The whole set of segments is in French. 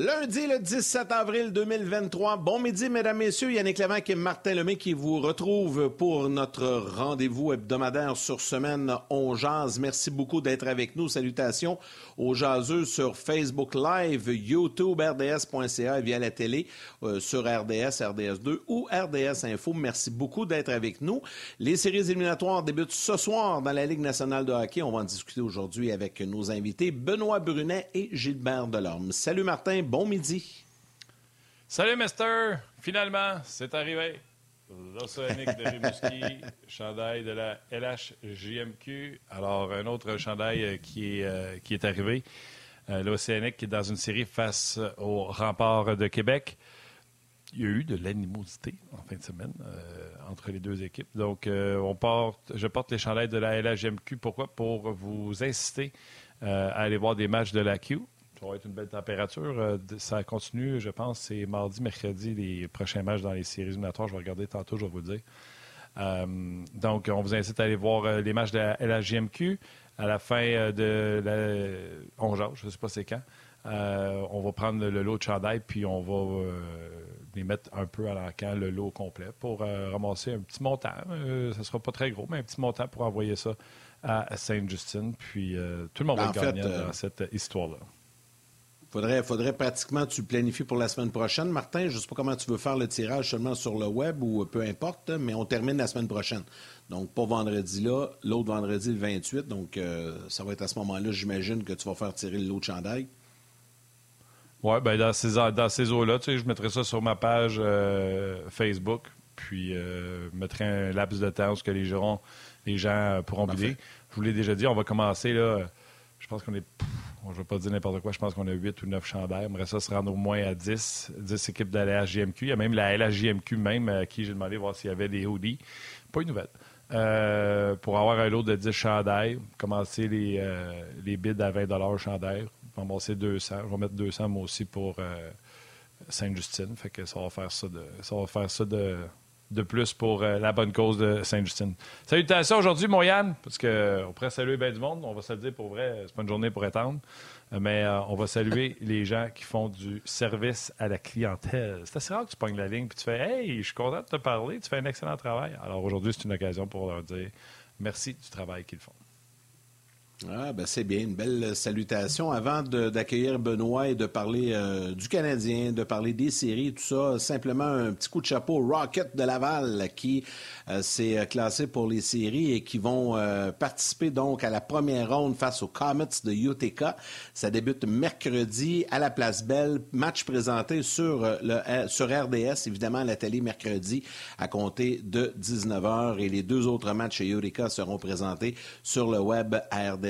Lundi le 17 avril 2023. Bon midi, mesdames, messieurs. Yannick Lévesque et Martin Lemay qui vous retrouvent pour notre rendez-vous hebdomadaire sur Semaine On Jazz. Merci beaucoup d'être avec nous. Salutations aux jaseux sur Facebook Live, YouTube, RDS.ca via la télé, euh, sur RDS, RDS2 ou RDS Info. Merci beaucoup d'être avec nous. Les séries éliminatoires débutent ce soir dans la Ligue nationale de hockey. On va en discuter aujourd'hui avec nos invités Benoît Brunet et Gilbert Delorme. Salut Martin, bon midi. Salut Mister, finalement, c'est arrivé. L'Océanique de Rimouski, chandail de la LHJMQ. Alors, un autre chandail euh, qui est, euh, qui est arrivé. Euh, L'Océanique qui est dans une série face au rempart de Québec. Il y a eu de l'animosité en fin de semaine entre les deux équipes. Donc, on porte, je porte les chandails de la LHJMQ. Pourquoi? Pour vous inciter à aller voir des matchs de la Q. Ça va être une belle température. Euh, ça continue, je pense, c'est mardi, mercredi, les prochains matchs dans les séries éliminatoires. Je vais regarder tantôt, je vais vous le dire. Euh, donc, on vous incite à aller voir euh, les matchs de la LHJMQ à la fin de la 11 je ne sais pas c'est quand. on va prendre le, lot de chandail puis on va les mettre un peu à l'encan, le lot complet, pour ramasser un petit montant. ça ne sera pas très gros, mais un petit montant pour envoyer ça à Sainte-Justine. Puis tout le monde ben, va gagner dans cette histoire-là. Faudrait, faudrait pratiquement tu planifies pour la semaine prochaine. Martin, je ne sais pas comment tu veux faire le tirage seulement sur le web ou peu importe, mais on termine la semaine prochaine. Donc, pas vendredi là, l'autre vendredi le 28. Donc, euh, ça va être à ce moment-là, j'imagine, que tu vas faire tirer l'autre chandail. Oui, bien, dans ces, dans ces eaux-là, tu sais, je mettrai ça sur ma page euh, Facebook, puis euh, je mettrai un laps de temps où que les gens, les gens pourront bider. Je vous l'ai déjà dit, on va commencer là. Je pense qu'on est je ne vais pas dire n'importe quoi, je pense qu'on a 8 ou 9 chandails. J'aimerais ça se rendre au moins à 10, 10 équipes de la LHJMQ. Il y a même la LHJMQ même à qui j'ai demandé de voir s'il y avait des hoodies. Pas une nouvelle. Euh, pour avoir un lot de 10 chandails, commencer les, euh, bids à 20 chandail. Ramasser 200. Je vais mettre 200 moi aussi pour euh, Sainte-Justine. Fait ça va faire ça de, ça va faire ça de, de plus pour euh, la bonne cause de Sainte-Justine. Salutations aujourd'hui, mon Yann, parce qu'on pourrait saluer bien du monde. On va se le dire pour vrai, c'est pas une journée pour étendre. Euh, mais euh, on va saluer les gens qui font du service à la clientèle. C'est assez rare que tu pognes la ligne et tu fais Hey, je suis content de te parler, tu fais un excellent travail. Alors aujourd'hui, c'est une occasion pour leur dire merci du travail qu'ils font. Ah, ben c'est bien, une belle salutation. Avant d'accueillir Benoît et de parler euh, du Canadien, de parler des séries, tout ça, simplement un petit coup de chapeau Rocket de Laval qui euh, s'est classé pour les séries et qui vont euh, participer donc à la première ronde face aux Comets de Utica. Ça débute mercredi à la Place Belle. Match présenté sur, le, sur RDS, évidemment, à la télé mercredi à compter de 19h. Et les deux autres matchs à Utica seront présentés sur le web RDS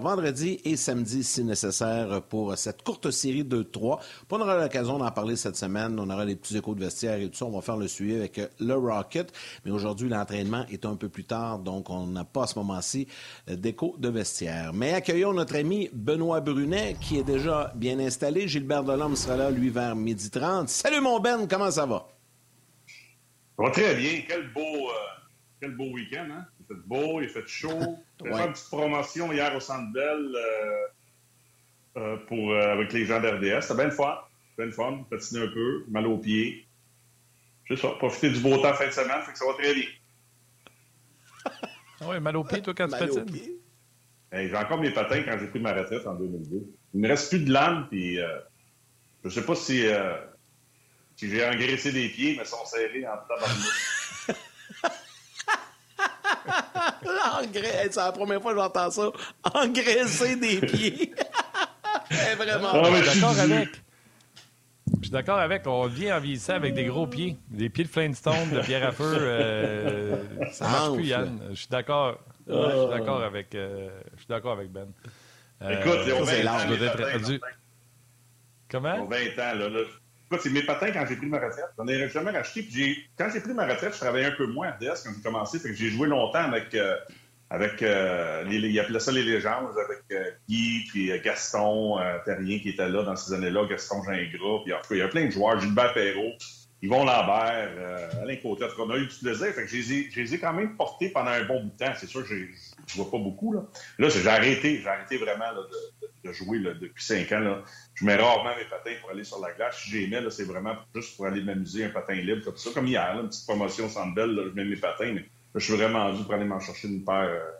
vendredi et samedi si nécessaire pour cette courte série de trois. On aura l'occasion d'en parler cette semaine. On aura les petits échos de vestiaire et tout ça. On va faire le suivi avec le Rocket. Mais aujourd'hui, l'entraînement est un peu plus tard, donc on n'a pas à ce moment-ci d'écho de vestiaire. Mais accueillons notre ami Benoît Brunet qui est déjà bien installé. Gilbert Delhomme sera là, lui, vers midi 30. Salut mon Ben, comment ça va? Très bien. Quel beau, euh, quel beau week-end, hein? Il fait beau, il fait chaud. J'ai fait une petite promotion hier au Centre Bell euh, euh, pour, euh, avec les gens d'RDS. C'était bien le fun. Bien le fun. Patiner un peu, mal aux pieds. C'est ça. Profiter du beau temps fin de semaine, fait que ça va très bien. Ah oui, mal aux pieds, toi, quand tu patines? j'ai encore mes patins quand j'ai pris ma retraite en 2002. Il ne me reste plus de lames, puis je ne sais pas si, si j'ai engraissé les pieds, mais ils sont serrés en tabarnak. c'est la première fois que j'entends ça. Engraisser des pieds. vraiment. Ah, je suis d'accord avec. Je suis d'accord avec. On vient en vieillissant avec des gros pieds. Des pieds de Flintstone, de pierre à feu. Euh, ça marche plus, Yann. Je suis d'accord. je suis d'accord avec, euh, je suis d'accord avec Ben. Euh, Écoute, c'est l'âge doit être Comment? 20 ans, là. là c'est mes patins quand j'ai pris ma retraite. J'en ai jamais racheté. quand j'ai pris ma retraite, je travaillais un peu moins à RDS quand j'ai commencé. Fait que j'ai joué longtemps avec, euh, avec euh, les, ils appelaient ça les légendes, avec euh, Guy, puis Gaston Terrien qui était là dans ces années-là, Gaston Gingras. Puis en il y a plein de joueurs, Gilbert Perrault, Yvon Lambert, Alain Côté. On a eu du plaisir. Fait que je les, ai, quand même portés pendant un bon bout de temps. C'est sûr que je ne vois pas beaucoup. Là, là j'ai arrêté. J'ai arrêté vraiment de de jouer depuis cinq ans. Là. Je mets rarement mes patins pour aller sur la glace. Si j'aimais, c'est vraiment juste pour aller m'amuser, un patin libre comme ça. Comme hier, une petite promotion sans belle, je mets mes patins, mais je suis vraiment dû pour aller m'en chercher une paire. Euh,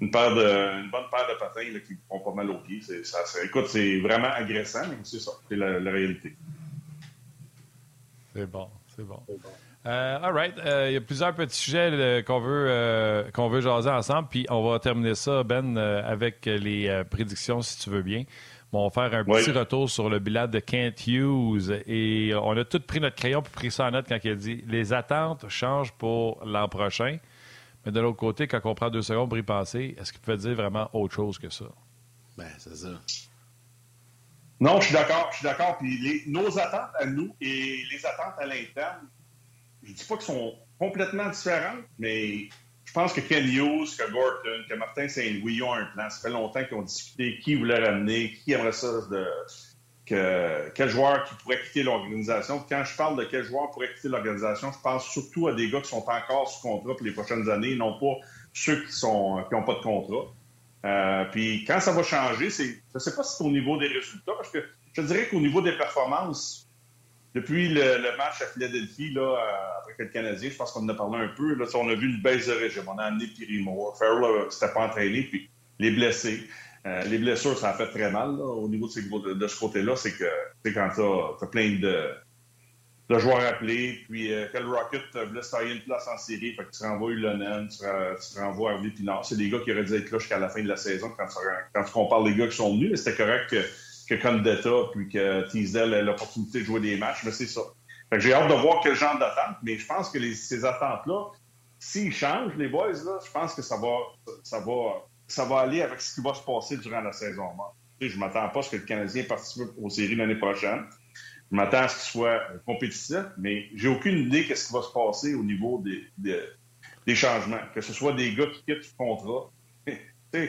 une, paire de, une bonne paire de patins qui font pas mal aux pieds. Ça, écoute, c'est vraiment agressant, mais c'est ça, c'est la, réalité. C'est bon, c'est bon. Euh, all right. Euh, il y a plusieurs petits sujets qu'on veut, qu'on veut jaser ensemble. Puis on va terminer ça, Ben, avec les prédictions, si tu veux bien. Bon, on va faire un petit retour sur le bilan de Kent Hughes. Et on a tous pris notre crayon pour pris ça en note quand il a dit les attentes changent pour l'an prochain. Mais de l'autre côté, quand on prend deux secondes pour y penser, est-ce qu'il peut dire vraiment autre chose que ça? Ben, c'est ça. Non, je suis d'accord. Je suis d'accord. Puis nos attentes à nous et les attentes à l'interne je dis pas qu'ils sont complètement différents, mais je pense que Ken Hughes, que Gorton, que Martin Saint-Louis ont un plan. Ça fait longtemps qu'ils ont discuté qui voulait ramener, qui aimerait ça, de, que, quel joueur qui pourrait quitter l'organisation. Quand je parle de quel joueur pourrait quitter l'organisation, je pense surtout à des gars qui sont encore sous contrat pour les prochaines années, non pas ceux qui qui n'ont pas de contrat. Euh, puis quand ça va changer, c'est, je ne sais pas si c'est au niveau des résultats, parce que je dirais qu'au niveau des performances, depuis le, match à Philadelphie, là, euh, après que le Canadien, je pense qu'on en a parlé un peu, là, on a vu une baisse de régime. On a amené Pirimo. Farrell euh, s'était pas entraîné, puis les blessés. Euh, les blessures, ça a fait très mal au niveau de, ce côté-là. C'est que quand tu as, plein de, de joueurs appelés, puis que le Rocket voulait se tailler une place en série, fait que tu renvoies Ulonen, tu, tu renvoies Harvey Pinard. C'est des gars qui auraient dû être là jusqu'à la fin de la saison quand, tu, compares les gars qui sont venus, c'était correct que que Condetta puis que Teasdale ait l'opportunité de jouer des matchs, mais c'est ça. j'ai hâte de voir quel genre d'attente, mais je pense que ces attentes-là, s'ils changent, les boys, là, je pense que ça va, ça, va, ça va aller avec ce qui va se passer durant la saison. Je ne m'attends pas à ce que le Canadien participe aux séries l'année prochaine. Je m'attends à ce qu'il soit compétitif, mais j'ai aucune idée de ce qui va se passer au niveau des, des, changements. Que ce soit des gars qui quittent le contrat.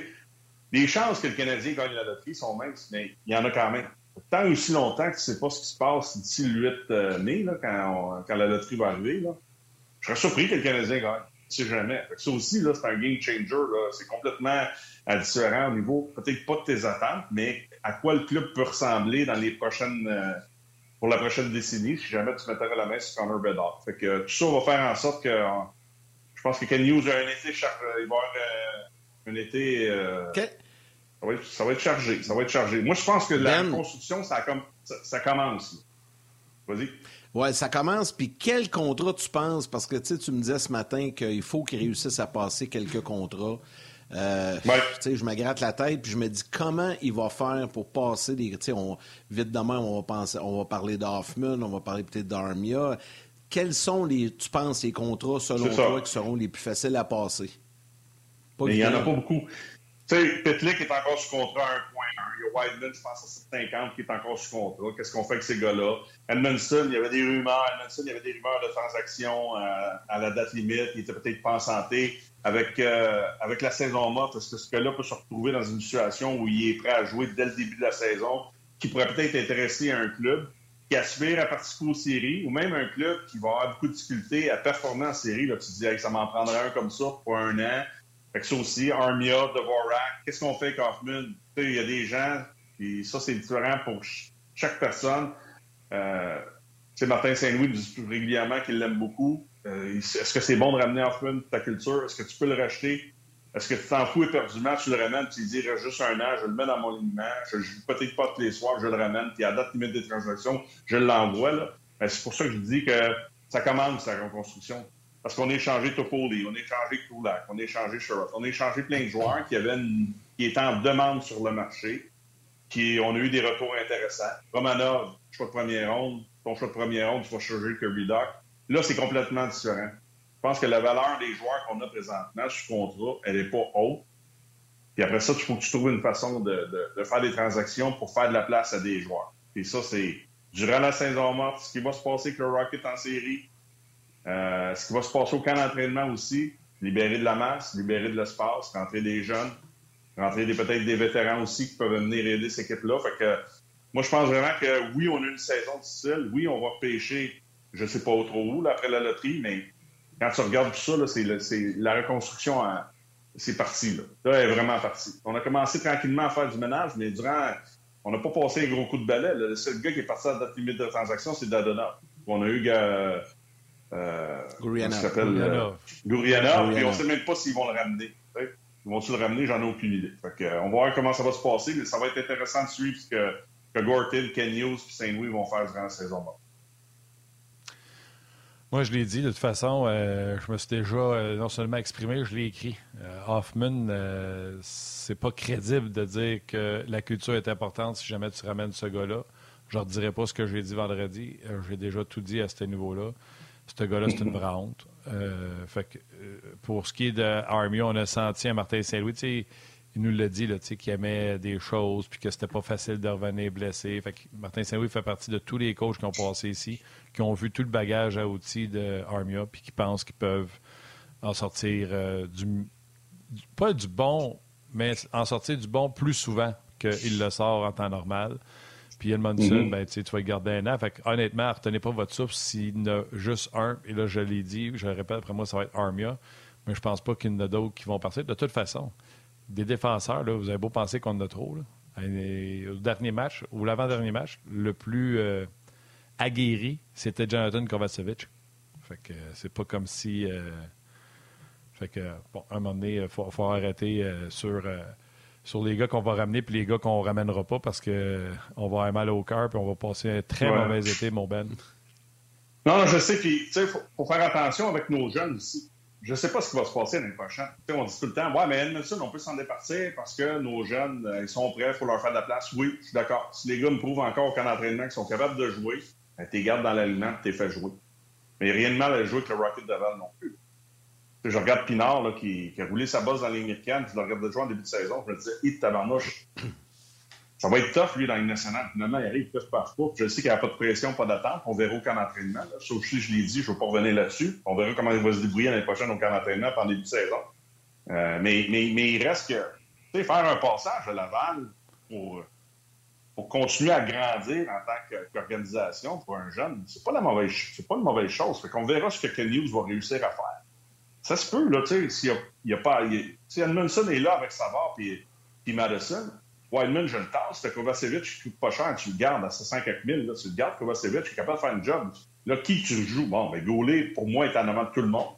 les chances que le Canadien gagne la loterie sont minces, mais il y en a quand même. Tant aussi longtemps que tu ne sais pas ce qui se passe d'ici le 8 euh, mai, quand, la loterie va arriver, je serais surpris que le Canadien gagne. Si jamais. ça aussi, c'est un game changer. C'est complètement différent au niveau, peut-être pas de tes attentes, mais à quoi le club peut ressembler dans les prochaines, euh, pour la prochaine décennie, si jamais tu mettais la main sur Connor Bedard. Fait que tout ça va faire en sorte que je pense que Ken Hughes a un été, il va avoir euh, un été. Ça va, être, chargé. Ça va être chargé. Moi, je pense que la ben- construction, ça, comme, ça, commence. Vas-y. Oui, ça commence. Puis quel contrat tu penses? Parce que tu me disais ce matin qu'il faut qu'ils réussissent à passer quelques contrats. Euh, Je me gratte la tête puis je me dis comment il va faire pour passer des. On, vite demain, on va, penser, on va parler d'Hoffman, on va parler peut-être d'Armia. Quels sont, les, tu penses, les contrats, selon toi, qui seront les plus faciles à passer? il n'y en a pas beaucoup. Tu sais, Petlick est encore sous contrat à 1.1. Il y a Wideman, je pense, à 50 qui est encore sous contrat. Qu'est-ce qu'on fait avec ces gars-là? Edmondson, il y avait des rumeurs. Edmondson, il y avait des rumeurs de transactions euh, à la date limite. Il était peut-être pas en santé. Avec, euh, avec la saison morte, est-ce que ce gars-là peut se retrouver dans une situation où il est prêt à jouer dès le début de la saison, qui pourrait peut-être intéresser un club qui aspire à participer aux séries, ou même un club qui va avoir beaucoup de difficultés à performer en série? Là, tu te dis, ça m'en prendrait un comme ça pour un an fait que ça aussi, Armia, Dvorak, qu'est-ce qu'on fait avec Hoffman? Il y a des gens, puis ça, c'est différent pour chaque personne. Euh, Martin Saint-Louis dit régulièrement qu'il l'aime beaucoup. Euh, est-ce que c'est bon de ramener Hoffman ta culture? Est-ce que tu peux le racheter? Est-ce que tu t'en fous éperdument, tu le ramènes, tu dis, il reste juste un an, je le mets dans mon alignement, je ne joue peut-être pas tous les soirs, je le ramène, puis à date limite des transactions, je l'envoie. Ben, c'est pour ça que je dis que ça commence, la reconstruction. Parce qu'on a échangé Topoli, on a échangé Kulak, on a échangé Sherrod, on a échangé plein de joueurs qui, avaient qui étaient en demande sur le marché, qui on a eu des retours intéressants. Romanov, choix de première ronde, ton choix de première ronde, tu vas changer Kirby Doc. Là, c'est complètement différent. Je pense que la valeur des joueurs qu'on a présentement sous contrat, elle n'est pas haute. Puis après ça, il faut que tu trouves une façon de, de, faire des transactions pour faire de la place à des joueurs. Et ça, c'est durant la saison morte, ce qui va se passer avec le Rocket en série, euh, ce qui va se passer au camp d'entraînement aussi, libérer de la masse, libérer de l'espace, rentrer des jeunes, rentrer peut-être des vétérans aussi qui peuvent venir aider cette équipe-là. Que moi, je pense vraiment que oui, on a une saison difficile. Oui, on va pêcher, je ne sais pas trop où, après la loterie, mais quand tu regardes tout ça, c'est la reconstruction c'est parti. Là. là, elle est vraiment parti. On a commencé tranquillement à faire du ménage, mais durant. On n'a pas passé un gros coup de balai. Le seul gars qui est parti à la date limite de transaction, c'est Dadona. On a eu. Euh, euh, Guriana. Guriana. Guriana. Puis on ne sait même pas s'ils vont le ramener. Ils vont-ils le ramener? J'en ai aucune idée. Fait on va voir comment ça va se passer, mais ça va être intéressant de suivre ce que, que Gorton, Ken Hughes et Saint-Louis vont faire durant la saison. Moi, je l'ai dit, de toute façon, euh, je me suis déjà euh, non seulement exprimé, je l'ai écrit. Euh, Hoffman, c'est pas crédible de dire que la culture est importante si jamais tu ramènes ce gars-là. Je ne redirai pas ce que j'ai dit vendredi. j'ai déjà tout dit à ce niveau-là. Ce gars-là, c'est une vraie honte. fait que, pour ce qui est de Army, on a senti à Martin Saint-Louis, il nous l'a dit, qu'il aimait des choses, puis que c'était pas facile de revenir blessé. Fait que Martin Saint-Louis fait partie de tous les coachs qui ont passé ici, qui ont vu tout le bagage à outils de Armia, puis qui pensent qu'ils peuvent en sortir euh, du, pas du bon, mais en sortir du bon plus souvent qu'il le sort en temps normal. Puis Edmondson, mm-hmm. ben, tu vas garder un an. Fait honnêtement, retenez pas votre souffle s'il y en a juste un. Et là, je l'ai dit, je le répète, après moi, ça va être Armia. Mais je pense pas qu'il y en a d'autres qui vont partir. De toute façon, des défenseurs, là, vous avez beau penser qu'on en a trop. Là. au dernier match, ou l'avant-dernier match, le plus euh, aguerri, c'était Jonathan Kovacevic. Fait que euh, c'est pas comme si. Euh, fait que, bon, à un moment donné, il faut, arrêter sur, sur les gars qu'on va ramener puis les gars qu'on ramènera pas parce qu'on va avoir mal au cœur puis on va passer un très mauvais été, mon Ben. Non, je sais, puis, tu sais, il faut, faire attention avec nos jeunes aussi je ne sais pas ce qui va se passer l'année prochaine. on dit tout le temps, ouais, mais Edmondson, on peut s'en départir parce que nos jeunes, euh, ils sont prêts, il faut leur faire de la place. Oui, je suis d'accord. Si les gars me prouvent encore au camp d'entraînement qu'ils sont capables de jouer, ben, tu les gardes dans l'aliment les fais jouer. Mais rien de mal à jouer avec le Rocket de Val non plus. Je regarde Pinard qui, a roulé sa bosse dans américaine, je le regarde jouer en début de saison, je me disais, hit tabarnouche, ça va être tough, lui, dans une nationale. Finalement, il arrive, il ne. Je sais qu'il n'y a pas de pression, pas d'attente. On verra au camp d'entraînement. Sauf si je l'ai dit, je ne veux pas revenir là-dessus. On verra comment il va se débrouiller l'année prochaine au camp d'entraînement pendant début de saison. Euh, mais, il reste que, tu sais, faire un passage à Laval pour, pour continuer à grandir en tant qu'organisation pour un jeune, c'est pas la pas une mauvaise chose. Fait qu'on verra ce que Ken Hughes va réussir à faire. Ça se peut, là, tu sais, s'il y a, pas, si Edmondson est là avec Savard puis, puis Madison, Wildman, je le tasse. Kovacevic, qui coûte pas cher, tu le gardes à 5 000. Là, tu le gardes, Kovacevic, tu es capable de faire un job. Là, qui tu joues? Bon, ben, Gaulet, pour moi, est en avant de tout le monde.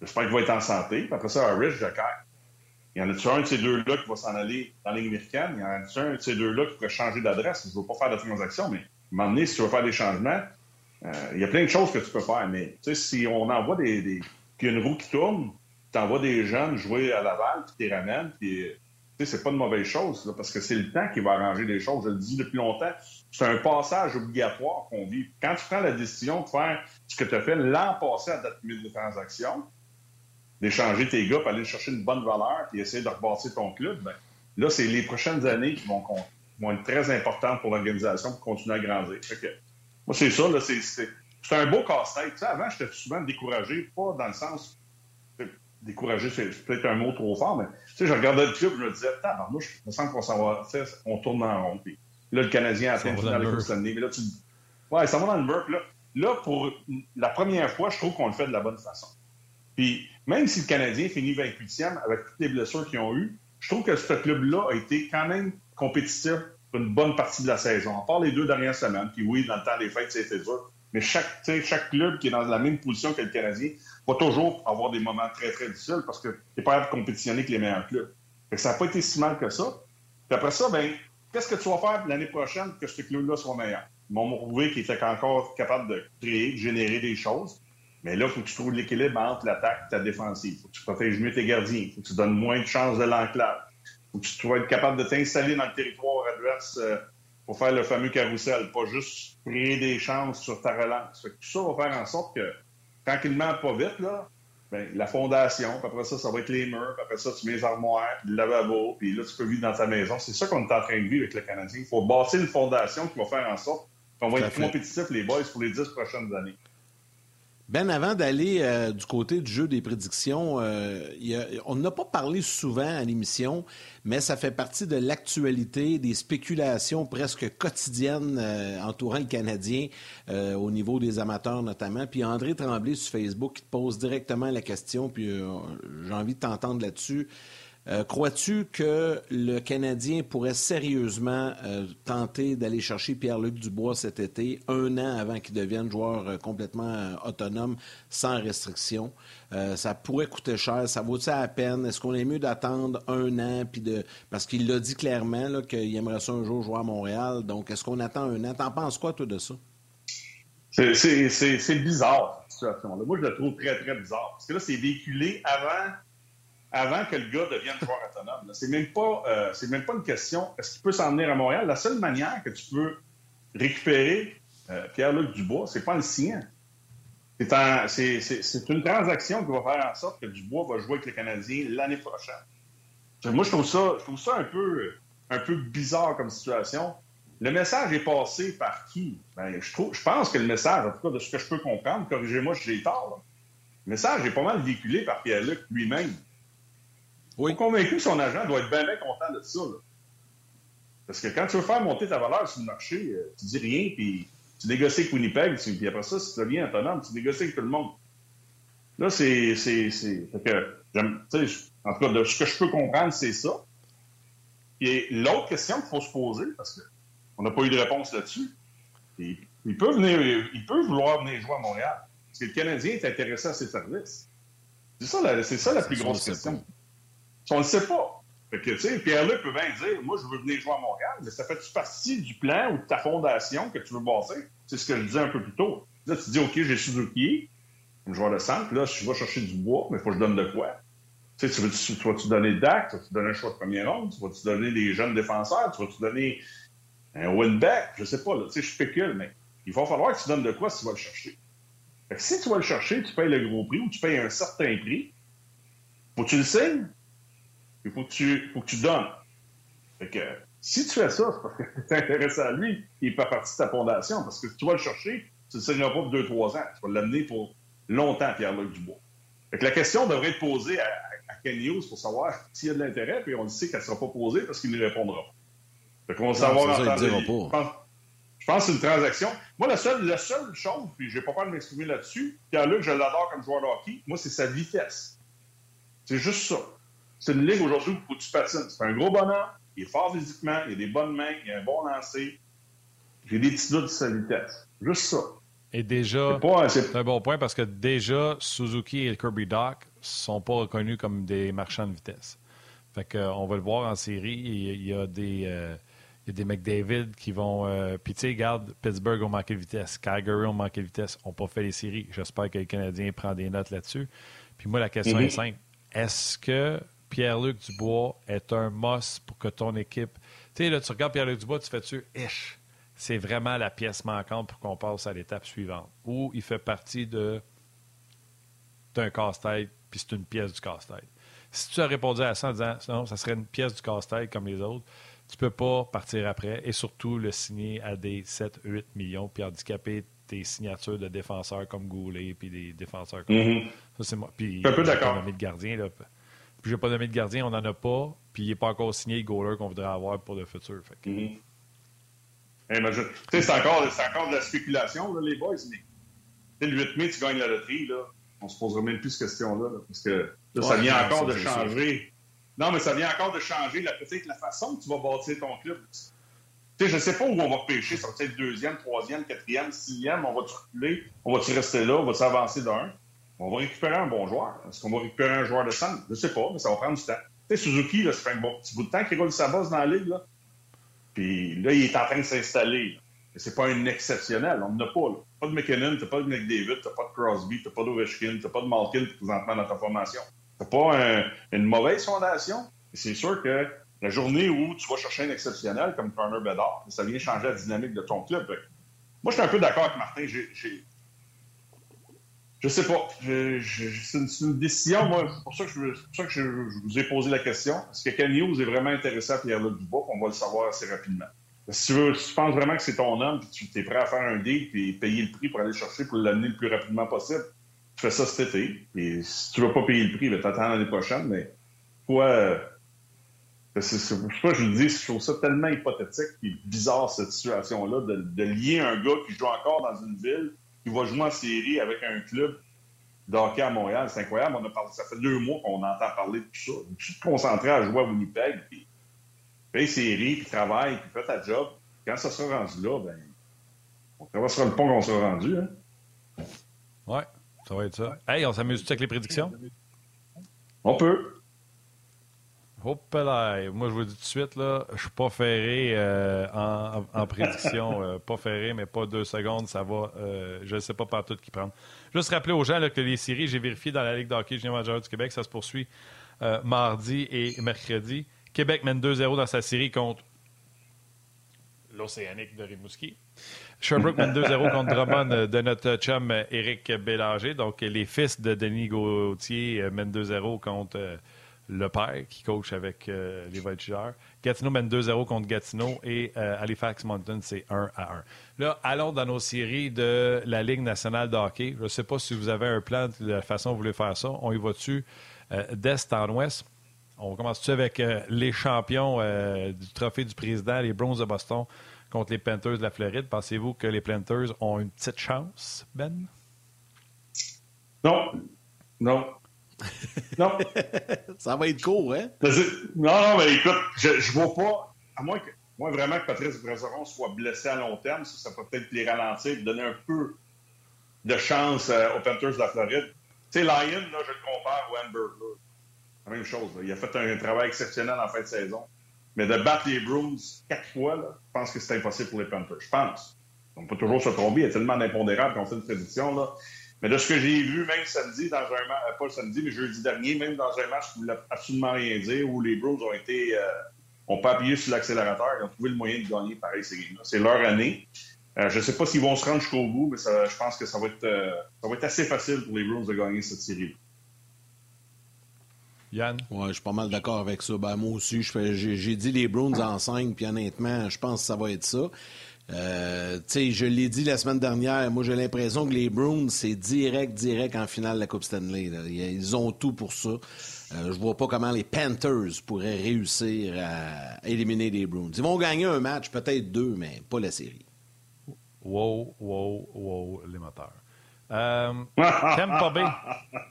J'espère qu'il va être en santé. Puis après ça, Harris, Jacquard. Il y en a-tu un de ces deux-là qui va s'en aller dans la? Il y en a-tu un de ces deux-là qui pourrait changer d'adresse? Je ne veux pas faire de transaction, mais à si tu veux faire des changements, euh, il y a plein de choses que tu peux faire. Mais tu sais, si on envoie des... Puis une roue qui tourne, tu envoies des jeunes jouer à Laval, puis tu les ramènes, puis c'est pas une mauvaise chose, parce que c'est le temps qui va arranger les choses. Je le dis depuis longtemps. C'est un passage obligatoire qu'on vit. Quand tu prends la décision de faire ce que tu as fait l'an passé à date limite de transaction, d'échanger tes gars, pour aller chercher une bonne valeur, puis essayer de rebâtir ton club, ben, là, c'est les prochaines années qui vont, être très importantes pour l'organisation pour continuer à grandir. moi, c'est ça, c'est un beau casse-tête. avant, j'étais souvent découragé, pas dans le sens découragé, c'est peut-être un mot trop fort, mais tu sais, je regardais le club, je me disais, moi, je me sens qu'on s'en va, on tourne en rond. Puis là, le Canadien a atteint le final de la Coupe Mais là, tu ouais, ça va dans le mur. Là, là, pour la première fois, je trouve qu'on le fait de la bonne façon. Puis même si le Canadien finit 28e avec toutes les blessures qu'ils ont eues, je trouve que ce club-là a été quand même compétitif pour une bonne partie de la saison. À part les deux dernières semaines, puis oui, dans le temps des fêtes, c'était dur. Mais chaque, club qui est dans la même position que le Canadien va toujours avoir des moments très, très difficiles parce que tu n'es pas capable de compétitionner avec les meilleurs clubs. ça n'a pas été si mal que ça. Puis après ça, ben, qu'est-ce que tu vas faire l'année prochaine que ce club-là soit meilleur? Ils m'ont prouvé qu'ils étaient encore capables de créer, de générer des choses. Mais là, il faut que tu trouves l'équilibre entre l'attaque et ta défensive. Il faut que tu protèges mieux tes gardiens. Il faut que tu donnes moins de chances de l'enclave. Il faut que tu sois capable de t'installer dans le territoire adverse euh, pour faire le fameux carrousel, pas juste créer des chances sur ta relance. tout ça va faire en sorte que tranquillement, pas vite, là, ben, la fondation, puis après ça, ça va être les murs, puis après ça, tu mets les armoires, puis le lavabo, puis là, tu peux vivre dans ta maison. C'est ça qu'on est en train de vivre avec le Canadien. Il faut bâtir une fondation qui va faire en sorte qu'on va être compétitifs, les boys, pour les dix prochaines années. Ben, avant d'aller euh, du côté du jeu des prédictions, euh, on n'a pas parlé souvent à l'émission, mais ça fait partie de l'actualité, des spéculations presque quotidiennes euh, entourant le Canadien au niveau des amateurs notamment. Puis André Tremblay sur Facebook qui te pose directement la question, puis j'ai envie de t'entendre là-dessus. Euh, crois-tu que le Canadien pourrait sérieusement euh, tenter d'aller chercher Pierre-Luc Dubois cet été, un an avant qu'il devienne joueur euh, complètement autonome, sans restriction? ça pourrait coûter cher. Ça vaut ça à peine? Est-ce qu'on est mieux d'attendre un an? De... Parce qu'il l'a dit clairement qu'il aimerait ça un jour jouer à Montréal. Donc, est-ce qu'on attend un an? T'en penses quoi, toi, de ça? C'est bizarre, cette situation-là. Moi, je la trouve très, très bizarre. Parce que là, c'est véhiculé avant avant que le gars devienne joueur autonome. C'est même pas, euh, même pas une question. Est-ce qu'il peut s'en venir à Montréal? La seule manière que tu peux récupérer euh, Pierre-Luc Dubois, c'est pas le signer. C'est une transaction qui va faire en sorte que Dubois va jouer avec les Canadiens l'année prochaine. Moi, je trouve ça, je trouve ça un peu, un peu bizarre comme situation. Le message est passé par qui? Ben, je, trouve, je pense que le message, en tout cas de ce que je peux comprendre, corrigez-moi si j'ai tort, le message est pas mal véhiculé par Pierre-Luc lui-même. Oui. convaincu que son agent doit être bien, bien content de ça. Parce que quand tu veux faire monter ta valeur sur le marché, euh, tu dis rien, puis tu négocies avec Winnipeg, puis après ça, si tu deviens autonome, tu négocies avec tout le monde. Là, c'est. que, en tout cas, de ce que je peux comprendre, c'est ça. Et l'autre question qu'il faut se poser, parce qu'on n'a pas eu de réponse là-dessus, il, peut venir, il peut vouloir venir jouer à Montréal. Parce que le Canadien est intéressé à ses services. C'est ça la, c'est ça la plus grosse question. On ne le sait pas. Fait que, tu sais, Pierre-Luc peut bien dire, moi, je veux venir jouer à Montréal, mais ça fait-tu partie du plan ou de ta fondation que tu veux bosser? C'est ce que je disais un peu plus tôt. Là, tu dis, OK, j'ai Suzuki, un joueur de centre, là, je vais chercher du bois, mais il faut que je donne de quoi? Tu sais, tu, vas-tu donner DAC, tu vas-tu donner un choix de première ronde, tu vas-tu donner des jeunes défenseurs, tu vas-tu donner un win-back, je sais pas, là, tu sais, je spécule, mais il va falloir que tu donnes de quoi si tu vas le chercher. Fait que si tu vas le chercher, tu payes le gros prix ou tu payes un certain prix, faut que tu le signes, il faut que tu, faut que tu donnes. Fait que, si tu fais ça, c'est parce que tu es intéressé à lui, il pas partie de ta fondation. Parce que si tu vas le chercher, tu ne le signeras pas pour 2-3 ans. Tu vas l'amener pour longtemps, Pierre-Luc Dubois. Fait que la question devrait être posée à, Ken Hughes pour savoir s'il y a de l'intérêt, puis on le sait qu'elle ne sera pas posée parce qu'il ne répondra pas. Fait qu'on va savoir en Je pense, je pense que c'est une transaction. Moi, la seule, la seule chose, puis je n'ai pas peur de m'exprimer là-dessus, Pierre-Luc, je l'adore comme joueur de hockey, moi, c'est sa vitesse. C'est juste ça. C'est une ligue aujourd'hui où tu patines. C'est un gros bonheur, il est fort physiquement, il a des bonnes mains, il a un bon lancer. J'ai des petits doutes de sa vitesse. Juste ça. Et déjà, c'est un bon point parce que déjà, Suzuki et Kirby Doc sont pas reconnus comme des marchands de vitesse. Fait que, euh, on va le voir en série. Il y a des, euh, il y a des McDavid qui vont. Euh, puis, tu sais, regarde, Pittsburgh ont manqué de vitesse. Calgary ont manqué de vitesse. n'ont pas fait les séries. J'espère que les Canadiens prennent des notes là-dessus. Puis, moi, la question est mm-hmm. simple. Est-ce que Pierre-Luc Dubois est un must pour que ton équipe. Tu sais, là, tu regardes Pierre-Luc Dubois, tu fais-tu, ish, c'est vraiment la pièce manquante pour qu'on passe à l'étape suivante. Ou il fait partie de d'un casse-tête, puis c'est une pièce du casse-tête. Si tu as répondu à ça en disant non, ça serait une pièce du casse-tête comme les autres, tu peux pas partir après et surtout le signer à des 7-8 millions puis handicaper tes signatures de défenseurs comme Goulet puis des défenseurs comme mm-hmm. ça c'est moi puis un peu d'accord de gardien là puis j'ai pas nommé de gardien, on n'en a pas. Puis il n'est pas encore signé le goaler qu'on voudrait avoir pour le futur. Que... mm C'est encore, encore de la spéculation, là, les boys. Mais le 8 mai, tu gagnes la loterie. Là. On se posera même plus cette question-là. parce que ça vient encore de changer. Non, mais ça vient encore de changer peut-être la façon que tu vas bâtir ton club. Je ne sais pas où on va pêcher. Ça va être deuxième, troisième, quatrième, sixième. On va-tu reculer? On va-tu rester là? On va s'avancer d'un? On va récupérer un bon joueur. Est-ce qu'on va récupérer un joueur de centre? Je ne sais pas, mais ça va prendre du temps. Tu sais, Suzuki, là, ça fait un bon petit bout de temps qu'il roule sa bosse dans la ligue. Là. Puis là, il est en train de s'installer. Mais c'est pas un exceptionnel. On n'en a pas. Là. Pas de McKinnon, t'as pas de McDavid, t'as pas de Crosby, t'as pas d'Ovechkin, t'as pas de Malkin présentement dans ta formation. T'as pas une mauvaise fondation. C'est sûr que la journée où tu vas chercher un exceptionnel comme Connor Bedard, ça vient changer la dynamique de ton club. Moi, je suis un peu d'accord avec Martin. Je sais pas. c'est une, décision, moi. C'est pour ça que, je, vous ai posé la question. Est-ce que Hughes est vraiment intéressé à Pierre-Luc Dubois? On va le savoir assez rapidement. Si tu, veux, si tu penses vraiment que c'est ton homme, puis tu es prêt à faire un deal, puis payer le prix pour aller le chercher, pour l'amener le plus rapidement possible, tu fais ça cet été. Et si tu ne vas pas payer le prix, ben, t'attends l'année prochaine, mais quoi. C'est pas je le dis, je trouve ça tellement hypothétique et bizarre cette situation-là de, lier un gars qui joue encore dans une ville, qui va jouer en série avec un club d'hockey à Montréal. C'est incroyable. On a parlé, ça fait deux mois qu'on entend parler de tout ça. Tu te concentrer à jouer à Winnipeg, puis fais série, puis travaille, puis fais ta job. Quand ça sera rendu là, ben, on traversera le pont qu'on sera rendu. Hein? Ouais, ça va être ça. Hey, on s'amuse-tu avec les prédictions? On peut. Hop là, moi je vous dis tout de suite, là, je suis pas ferré euh, en, en, prédiction. euh, pas ferré, mais pas deux secondes, ça va. Euh, je ne sais pas par tout qui prendre. Juste rappeler aux gens là, que les séries, j'ai vérifié dans la Ligue d'hockey junior majeur du Québec, ça se poursuit mardi et mercredi. Québec mène 2-0 dans sa série contre l'Océanique de Rimouski. Sherbrooke mène 2-0 contre Drummond de notre chum Éric Bélanger. Donc, les fils de Denis Gauthier mènent 2-0 contre le père qui coach avec euh, les Voltigeurs. Gatineau mène 2-0 contre Gatineau et euh, Halifax Mountain, c'est 1 à 1. Là, allons dans nos séries de la Ligue nationale de hockey. Je ne sais pas si vous avez un plan de la façon dont vous voulez faire ça. On y va dessus euh, d'est en ouest? On commence-tu avec les champions du trophée du président, les Browns de Boston, contre les Panthers de la Floride. Pensez-vous que les Panthers ont une petite chance, Ben? Non. Non. Non. ça va être court, hein? Non, non, mais écoute, je, je vois pas, à moins que, moi vraiment que Patrice Brézeron soit blessé à long terme, ça, ça peut peut-être les ralentir, donner un peu de chance euh, aux Panthers de la Floride. Tu sais, Lyon, là, je le compare au Amber. La même chose. Là. Il a fait un, travail exceptionnel en fin de saison. Mais de battre les Bruins quatre fois, là, je pense que c'est impossible pour les Panthers. Je pense. On peut toujours se tromper. Il y a tellement d'impondérables qu'on fait une prédiction. Là. Mais de ce que j'ai vu, même samedi, dans un match, pas le samedi, mais jeudi dernier, même dans un match qui ne voulait absolument rien dire, où les Bros ont été, euh, ont pas appuyé sur l'accélérateur, ils ont trouvé le moyen de gagner pareil ces games-là. C'est leur année. Euh, je ne sais pas s'ils vont se rendre jusqu'au bout, mais ça, je pense que ça va, être, euh, ça va être assez facile pour les Bros de gagner cette série-là. Yann? Ouais, je suis pas mal d'accord avec ça. Ben, moi aussi, j'ai dit les Browns en 5, puis honnêtement, je pense que ça va être ça. Euh, je l'ai dit la semaine dernière, moi j'ai l'impression que les Bruins, c'est direct, direct en finale de la Coupe Stanley. Là. Ils ont tout pour ça. Euh, je vois pas comment les Panthers pourraient réussir à éliminer les Bruins. Ils vont gagner un match, peut-être deux, mais pas la série. Wow, wow, wow, les moteurs. Euh, Tampa Bay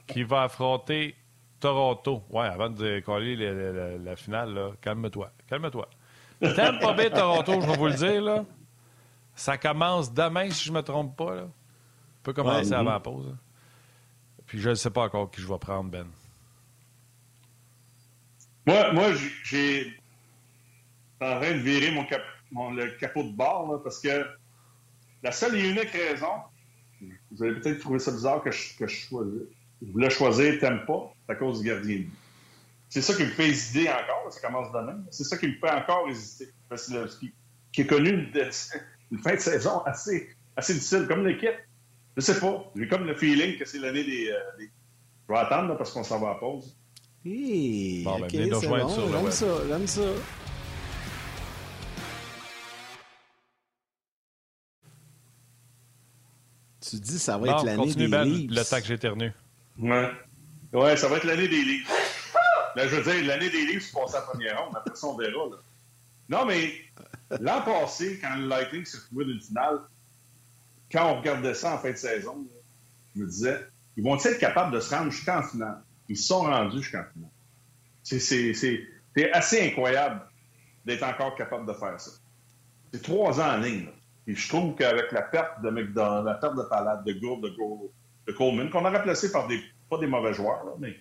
qui va affronter Toronto. Ouais, avant de coller la, la, la, finale, calme-toi. Calme-toi. Tampa Bay, Toronto, je vais vous le dire, là. Ça commence demain, si je ne me trompe pas. Là. Ça peut commencer ouais, avant la pause. Hein. Puis je ne sais pas encore qui je vais prendre, Ben. Moi, moi j'ai. en train de virer mon, cap... mon le capot de bord là, parce que la seule et unique raison, vous allez peut-être trouver ça bizarre que je, que je choisis. Je voulais choisir Tempa à cause du gardien. C'est ça qui me fait hésiter encore, ça commence demain. C'est ça qui me fait encore hésiter. Vasilevski, qui est connu de, une fin de saison assez, assez difficile, comme l'équipe. Je sais pas. J'ai comme le feeling que c'est l'année des, euh, des, Je vais attendre là, parce qu'on s'en va à pause. Hey, bon, okay, ben, c'est bon. J'aime ça, j'aime ça. Tu dis ça va être l'année des ben, Leafs. Le temps que j'éternue. Ouais. Ouais, ça va être l'année des Leafs. Là, je veux dire, l'année des Leafs, c'est passé à la première ronde. Après ça, on verra. Là. Non, mais L'an passé, quand le Lightning s'est retrouvé d'une finale, quand on regardait ça en fin de saison, je me disais, ils vont-ils être capables de se rendre jusqu'en finale? Ils se sont rendus jusqu'en finale. C'est assez incroyable d'être encore capable de faire ça. C'est trois ans en ligne. Et je trouve qu'avec la perte de McDonald, la perte de Palade, de Gourde, de, Coleman, qu'on a remplacé par des, pas des mauvais joueurs, là, mais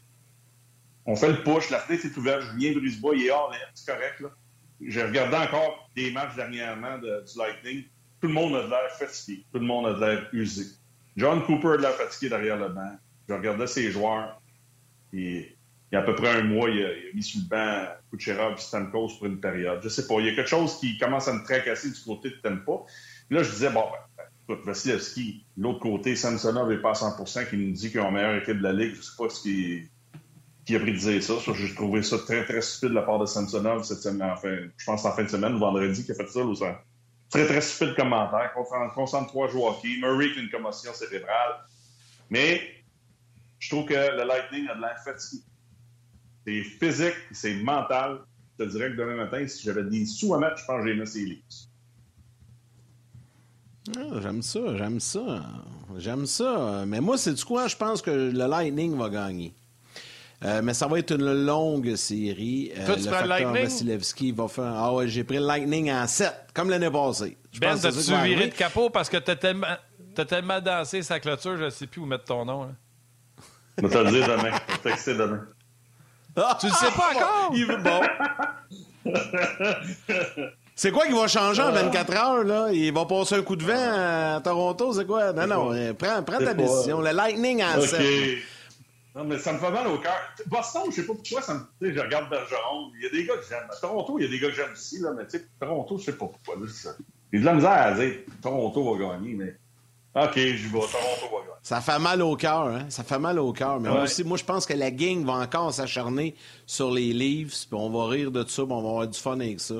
on fait le push, la fenêtre est ouverte, Julien Brisebois, il est hors, c'est correct. Là. J'ai regardé encore des matchs dernièrement de, du Lightning. Tout le monde a de l'air fatigué. Tout le monde a de l'air usé. John Cooper a de l'air fatigué derrière le banc. Je regardais ses joueurs. Et, il y a à peu près un mois, il a, mis sur le banc Kucherov et Stamkos pour une période. Je sais pas. Il y a quelque chose qui commence à me tracasser du côté de Tempa. Là, je disais, bon, ben, écoute, Vasilevski, l'autre côté, Samsonov n'est pas à 100% qui nous dit qu'ils ont la meilleure équipe de la Ligue. Je sais pas ce qui qui a prédisé ça. J'ai trouvé ça très, très stupide de la part de Samsonov cette semaine. Enfin, je pense en fin de semaine, vendredi, qui a fait ça. ça. Très, très stupide commentaire. Concentre-toi joueur hockey. Murray qui une commotion cérébrale. Mais je trouve que le Lightning a de l'air fatigué. C'est physique, c'est mental. Je te dirais que demain matin, si j'avais des sous à mettre, je pense que j'ai mis ces livres. Ah, j'aime ça, j'aime ça. J'aime ça. Mais moi, c'est du quoi? Je pense que le Lightning va gagner. Euh, mais ça va être une longue série. Euh, Toi, tu le Lightning? Vasilevski va faire. Ah ouais, j'ai pris le Lightning en 7, comme l'année passée. Je ben, t'as-tu viré de capot parce que t'as tellement, as tellement dansé sa clôture, je ne sais plus où mettre ton nom. Là. Je vais te le dire demain. Je vais te texter demain. Ah, tu le sais pas encore? Il veut bon. C'est quoi qui va changer en 24 heures, là? Il va passer un coup de vent à Toronto, c'est quoi? Non, non, prends, prends ta décision. Le Lightning en okay. Non, mais ça me fait mal au cœur. Boston, je sais pas pourquoi, ça me... je regarde Bergeron. Il y a des gars que j'aime. Toronto, il y a des gars que j'aime aussi, là, mais tu sais, Toronto, je sais pas pourquoi. J'ai de la misère à dire Toronto va gagner, mais. OK, je vais. Toronto va gagner. Ça fait mal au cœur, hein? Ça fait mal au cœur. Mais moi aussi, moi, je pense que la gang va encore s'acharner sur les Leafs, puis on va rire de ça, puis on va avoir du fun avec ça.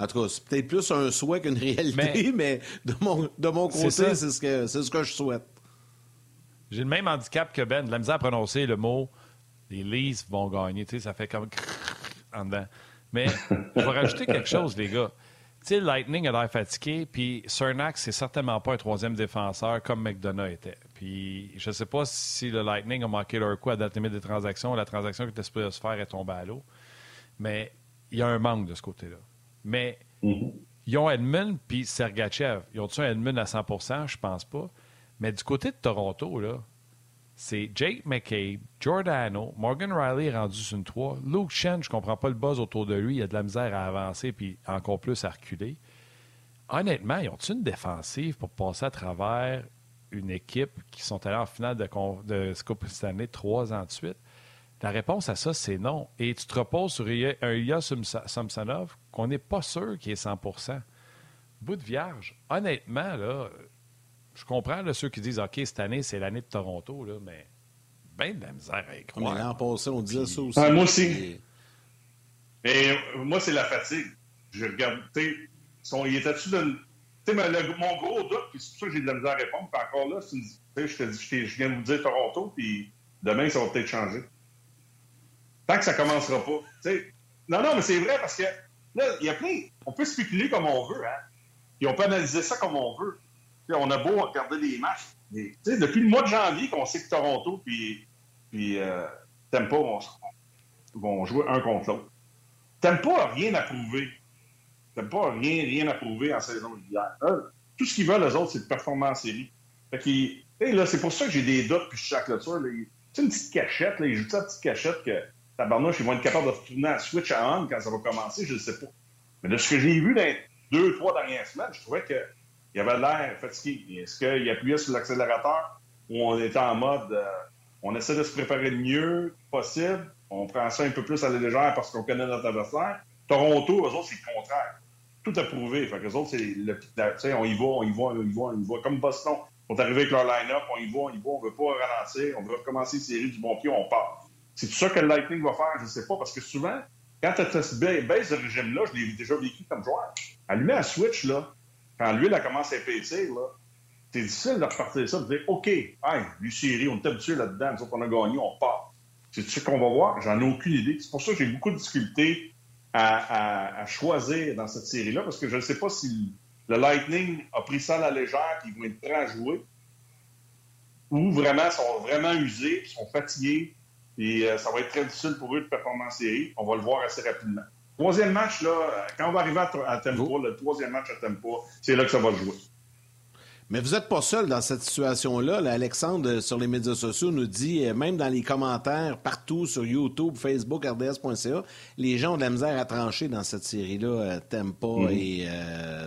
En tout cas, c'est peut-être plus un souhait qu'une réalité, mais, de, mon, de mon côté, c'est ce, que, ce que je souhaite. J'ai le même handicap que Ben, de la misère à prononcer le mot les Leafs vont gagner. Tu sais, ça fait comme en dedans. Mais je vais rajouter quelque chose, les gars. Tu sais, Lightning a l'air fatigué, puis Cernak, c'est certainement pas un troisième défenseur comme McDonough était. Puis je sais pas si le Lightning a manqué leur coup à date limite des transactions, la transaction qui était supposée se faire est tombée à l'eau. Mais il y a un manque de ce côté-là. Mais mm-hmm. ils ont Edmund puis Sergachev. Ils ont-tu un Edmund à 100% Je pense pas. Mais du côté de Toronto, c'est Jake McCabe, Giordano, Morgan Riley rendu sur une 3. Luke Shen, je comprends pas le buzz autour de lui. Il a de la misère à avancer puis encore plus à reculer. Honnêtement, ils ont une défensive pour passer à travers une équipe qui sont allés en finale de, de cette année trois ans de suite? La réponse à ça, c'est non. Et tu te reposes sur un Ilya Samsonov qu'on n'est pas sûr qu'il est 100% Bout de vierge. Honnêtement, là, je comprends ceux qui disent OK, cette année, c'est l'année de Toronto, là, mais ben de la misère à y croire. Mais l'an passé, on disait ça aussi. moi aussi. Mais euh, moi, c'est la fatigue. Je regarde, tu sais, il était-tu de. Tu sais, mon gros doute, puis c'est pour ça que j'ai de la misère à répondre, puis encore là, je te dis, je viens de vous dire Toronto, puis demain, ça va peut-être changer. Tant que ça commencera pas. Non, non, mais c'est vrai parce que là, il y a plein. On peut spéculer comme on veut, hein. Puis on peut analyser ça comme on veut on a beau regarder les matchs. depuis le mois de janvier qu'on sait que Toronto puis, puis euh, Tempa vont, jouer un contre l'autre. Tempa n'a rien à prouver. Tempa n'a rien, rien à prouver en saison régulière. Tout ce qu'ils veulent, eux autres, c'est de performer en série. c'est pour ça que j'ai des doutes, puis à clôture. C'est une petite cachette. Là, ils jouent ça, petite cachette que Tabarnouche, ils vont être capables de retourner à switch à on quand ça va commencer, je ne sais pas. Mais de ce que j'ai vu dans les deux, trois dernières semaines, je trouvais que il avait l'air fatigué. Est-ce qu'il appuyait sur l'accélérateur ou on était en mode euh, on essaie de se préparer le mieux possible, on prend ça un peu plus à la légère parce qu'on connaît notre adversaire? Toronto, eux autres, c'est le contraire. Tout a prouvé. Fait eux autres, c'est le, on y va, on y va, on y va, on y va. Comme Boston, on est arrivé avec leur line-up, on y va, on y va, on veut pas ralentir, on veut recommencer une série du bon pied, on part. C'est tout ça que le Lightning va faire, je ne sais pas, parce que souvent, quand tu as cette baisse de régime-là, je l'ai déjà vécu comme joueur. Allumer un switch, là, quand l'huile a commencé à épaissir, là, c'est difficile de repartir ça, de dire OK, hey, lui, série, on est habitué là-dedans, nous autres, on a gagné, on part. C'est ce qu'on va voir, j'en ai aucune idée. C'est pour ça que j'ai beaucoup de difficultés à, choisir dans cette série-là, parce que je ne sais pas si le Lightning a pris ça à la légère, qu'ils vont être prêts à jouer, ou vraiment sont vraiment usés, sont fatigués, et euh, ça va être très difficile pour eux de performer en série. On va le voir assez rapidement. Troisième match, là, quand on va arriver à, Tempo, le troisième match à Tempo, c'est là que ça va jouer. Mais vous n'êtes pas seul dans cette situation-là. Alexandre, euh, sur les médias sociaux, nous dit, euh, même dans les commentaires, partout sur YouTube, Facebook, RDS.ca, les gens ont de la misère à trancher dans cette série-là, euh, Tempo mhm. et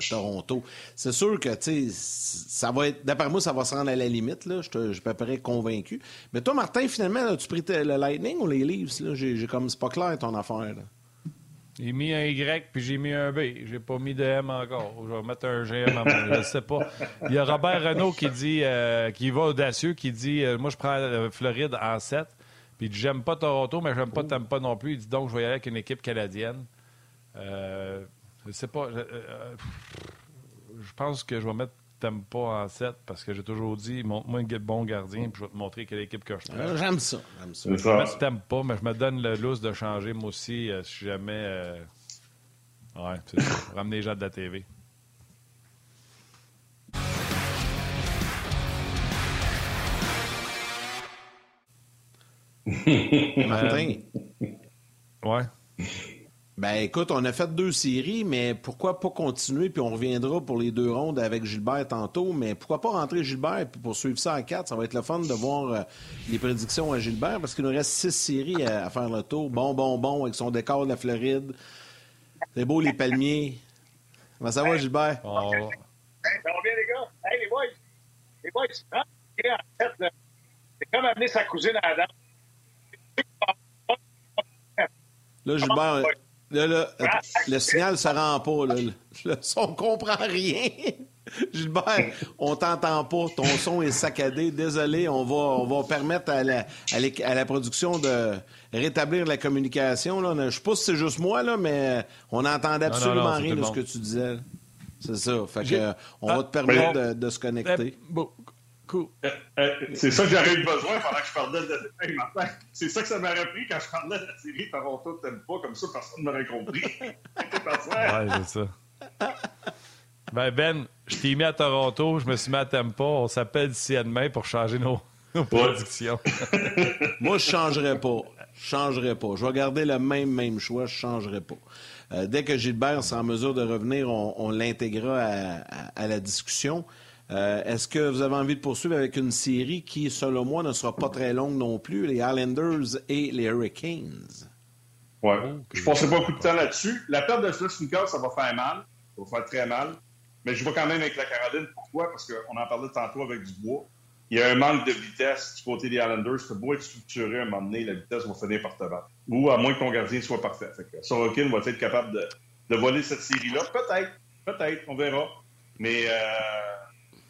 Toronto. C'est sûr que, tu sais, ça va être, d'après moi, ça va se rendre à la limite, là. Je, te, je près convaincu. Mais toi, Martin, finalement, as-tu pris le Lightning ou les Leafs? J'ai, comme, c'est pas clair ton affaire, là. J'ai mis un Y puis j'ai mis un B. J'ai pas mis de M encore. Je vais mettre un GM à moi. Je sais pas. Il y a Robert Renault qui dit, euh, qui va audacieux, qui dit euh, Moi, je prends Floride en 7. Puis il dit J'aime pas Toronto, mais j'aime pas Tampa non plus. Il dit donc, je vais y aller avec une équipe canadienne. Euh, je sais pas. Euh, je pense que je vais mettre Tampa en 7 parce que j'ai toujours dit montre-moi un bon gardien, puis je vais te montrer quelle équipe que je prends. Ah, j'aime ça. J'aime ça. Je ne t'aime pas, mais je me donne le lousse de changer, moi aussi, si jamais. Ouais, c'est ça. Ramener les gens de la TV. Martin. Ouais. Ben écoute, on a fait deux séries, mais pourquoi pas continuer, puis on reviendra pour les deux rondes avec Gilbert tantôt, mais pourquoi pas rentrer Gilbert puis poursuivre ça à quatre? Ça va être le fun de voir euh, les prédictions à Gilbert, parce qu'il nous reste six séries à, faire le tour. Bon, bon, bon, avec son décor de la Floride. C'est beau, les palmiers. Comment ça va, Gilbert? Oh. Hey, ça va bien, les gars? Hey, les boys! Les boys, c'est comme amener sa cousine à Adam. Là, Gilbert, là, là, le signal ne se rend pas. Là. Le son ne comprend rien. Gilbert, on t'entend pas. Ton son est saccadé. Désolé, on va, on va permettre à la, à, la production de rétablir la communication. Là. Je ne sais pas si c'est juste moi, là, mais on n'entendait absolument rien de ce que tu disais. C'est ça. Fait que, on va te ah, permettre de, se connecter. Euh, euh, c'est ça que j'aurais eu besoin pendant que je parlais de hey, Martin. C'est ça que ça m'aurait pris quand je parlais de la série Toronto t'aimes pas, comme ça personne n'aurait compris. ouais, c'est ça. Ben, Ben, je t'ai mis à Toronto, je me suis mis à Tampa. On s'appelle d'ici à demain pour changer nos, nos prédictions. Moi, je changerais pas. Je changerais pas. Je vais garder le même, même choix. Je changerai pas. Euh, dès que Gilbert sera en mesure de revenir, on, l'intégrera à, la discussion. Euh, est-ce que vous avez envie de poursuivre avec une série qui, selon moi, ne sera pas très longue non plus, les Islanders et les Hurricanes? Oui. Je ne passerai pas beaucoup de temps là-dessus. La perte de Schlussnickov, ça va faire mal. Ça va faire très mal. Mais je vais quand même avec la Caroline. Pourquoi? Parce qu'on en parlait tantôt avec Dubois. Il y a un manque de vitesse du côté des Islanders. C'est beau être structuré à un moment donné, la vitesse va finir par te battre. Ou à moins que ton gardien soit parfait. Sorokin va être capable de, voler cette série-là. Peut-être. Peut-être. On verra. Mais euh,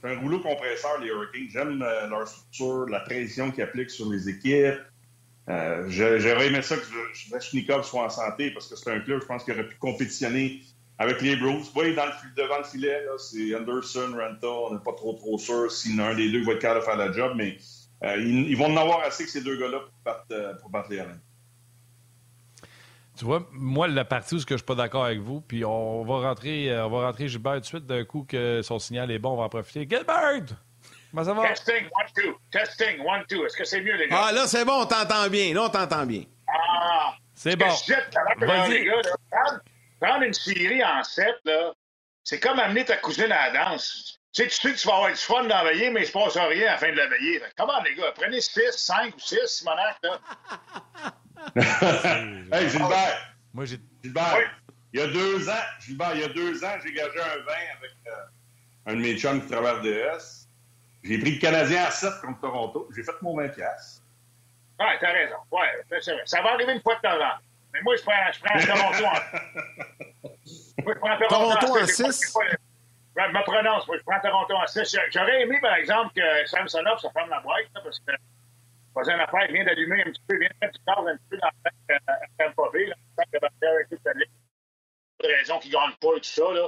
un rouleau compresseur, les Hurricanes. J'aime euh, leur structure, la pression qu'ils appliquent sur les équipes. Euh, j'aurais aimé ça que Svechnikov soit en santé parce que c'est un club, je pense, qui aurait pu compétitionner avec les Bros. Oui, dans le, devant le filet, c'est Anderson, Renta. On n'est pas trop, trop sûr si un des deux va être capable de faire la job, mais euh, ils, vont en avoir assez que ces deux gars-là pour battre, les Alains. Tu vois, moi, la partie où je ne suis pas d'accord avec vous, puis on va rentrer, euh, on va rentrer Gilbert tout de suite. D'un coup que son signal est bon, on va en profiter. Gilbert! Comment ça va? Testing, one, two. Testing, one, two. Est-ce que c'est mieux, les gars? Ah, là, c'est bon, on t'entend bien. Là, on t'entend bien. Ah! C'est bon. Vas-y. Prendre une série en sept, là, c'est comme amener ta cousine à la danse. Tu sais, tu sais que tu vas avoir du fun dans la veillée, mais il se passe rien à la fin de la veillée. Comment, les gars? Prenez 6, 5 ou 6, Simonac, là. hey, Gilbert! Moi, j'ai... Gilbert, il y a deux ans, Gilbert, il y a deux ans, j'ai gagé un vin avec euh, un de mes chums qui travaille DS. J'ai pris le Canadien à 7 contre Toronto. J'ai fait mon 20 pièces. Ouais, t'as raison. Ouais, c'est vrai. Ça va arriver une fois de temps en temps. Mais moi, je prends, je prends Toronto en... moi, je prends Toronto, en 6? Je me prononce, moi, je prends Toronto en 6. J'aurais aimé, par exemple, que Samsonov se ferme la boîte, là, parce que faisait une affaire, il vient d'allumer un petit peu, il vient de mettre du gaz un petit peu dans le temps à Tampa Bay, là, que avec toute la de raison qu'il ne gagne pas et tout ça, là.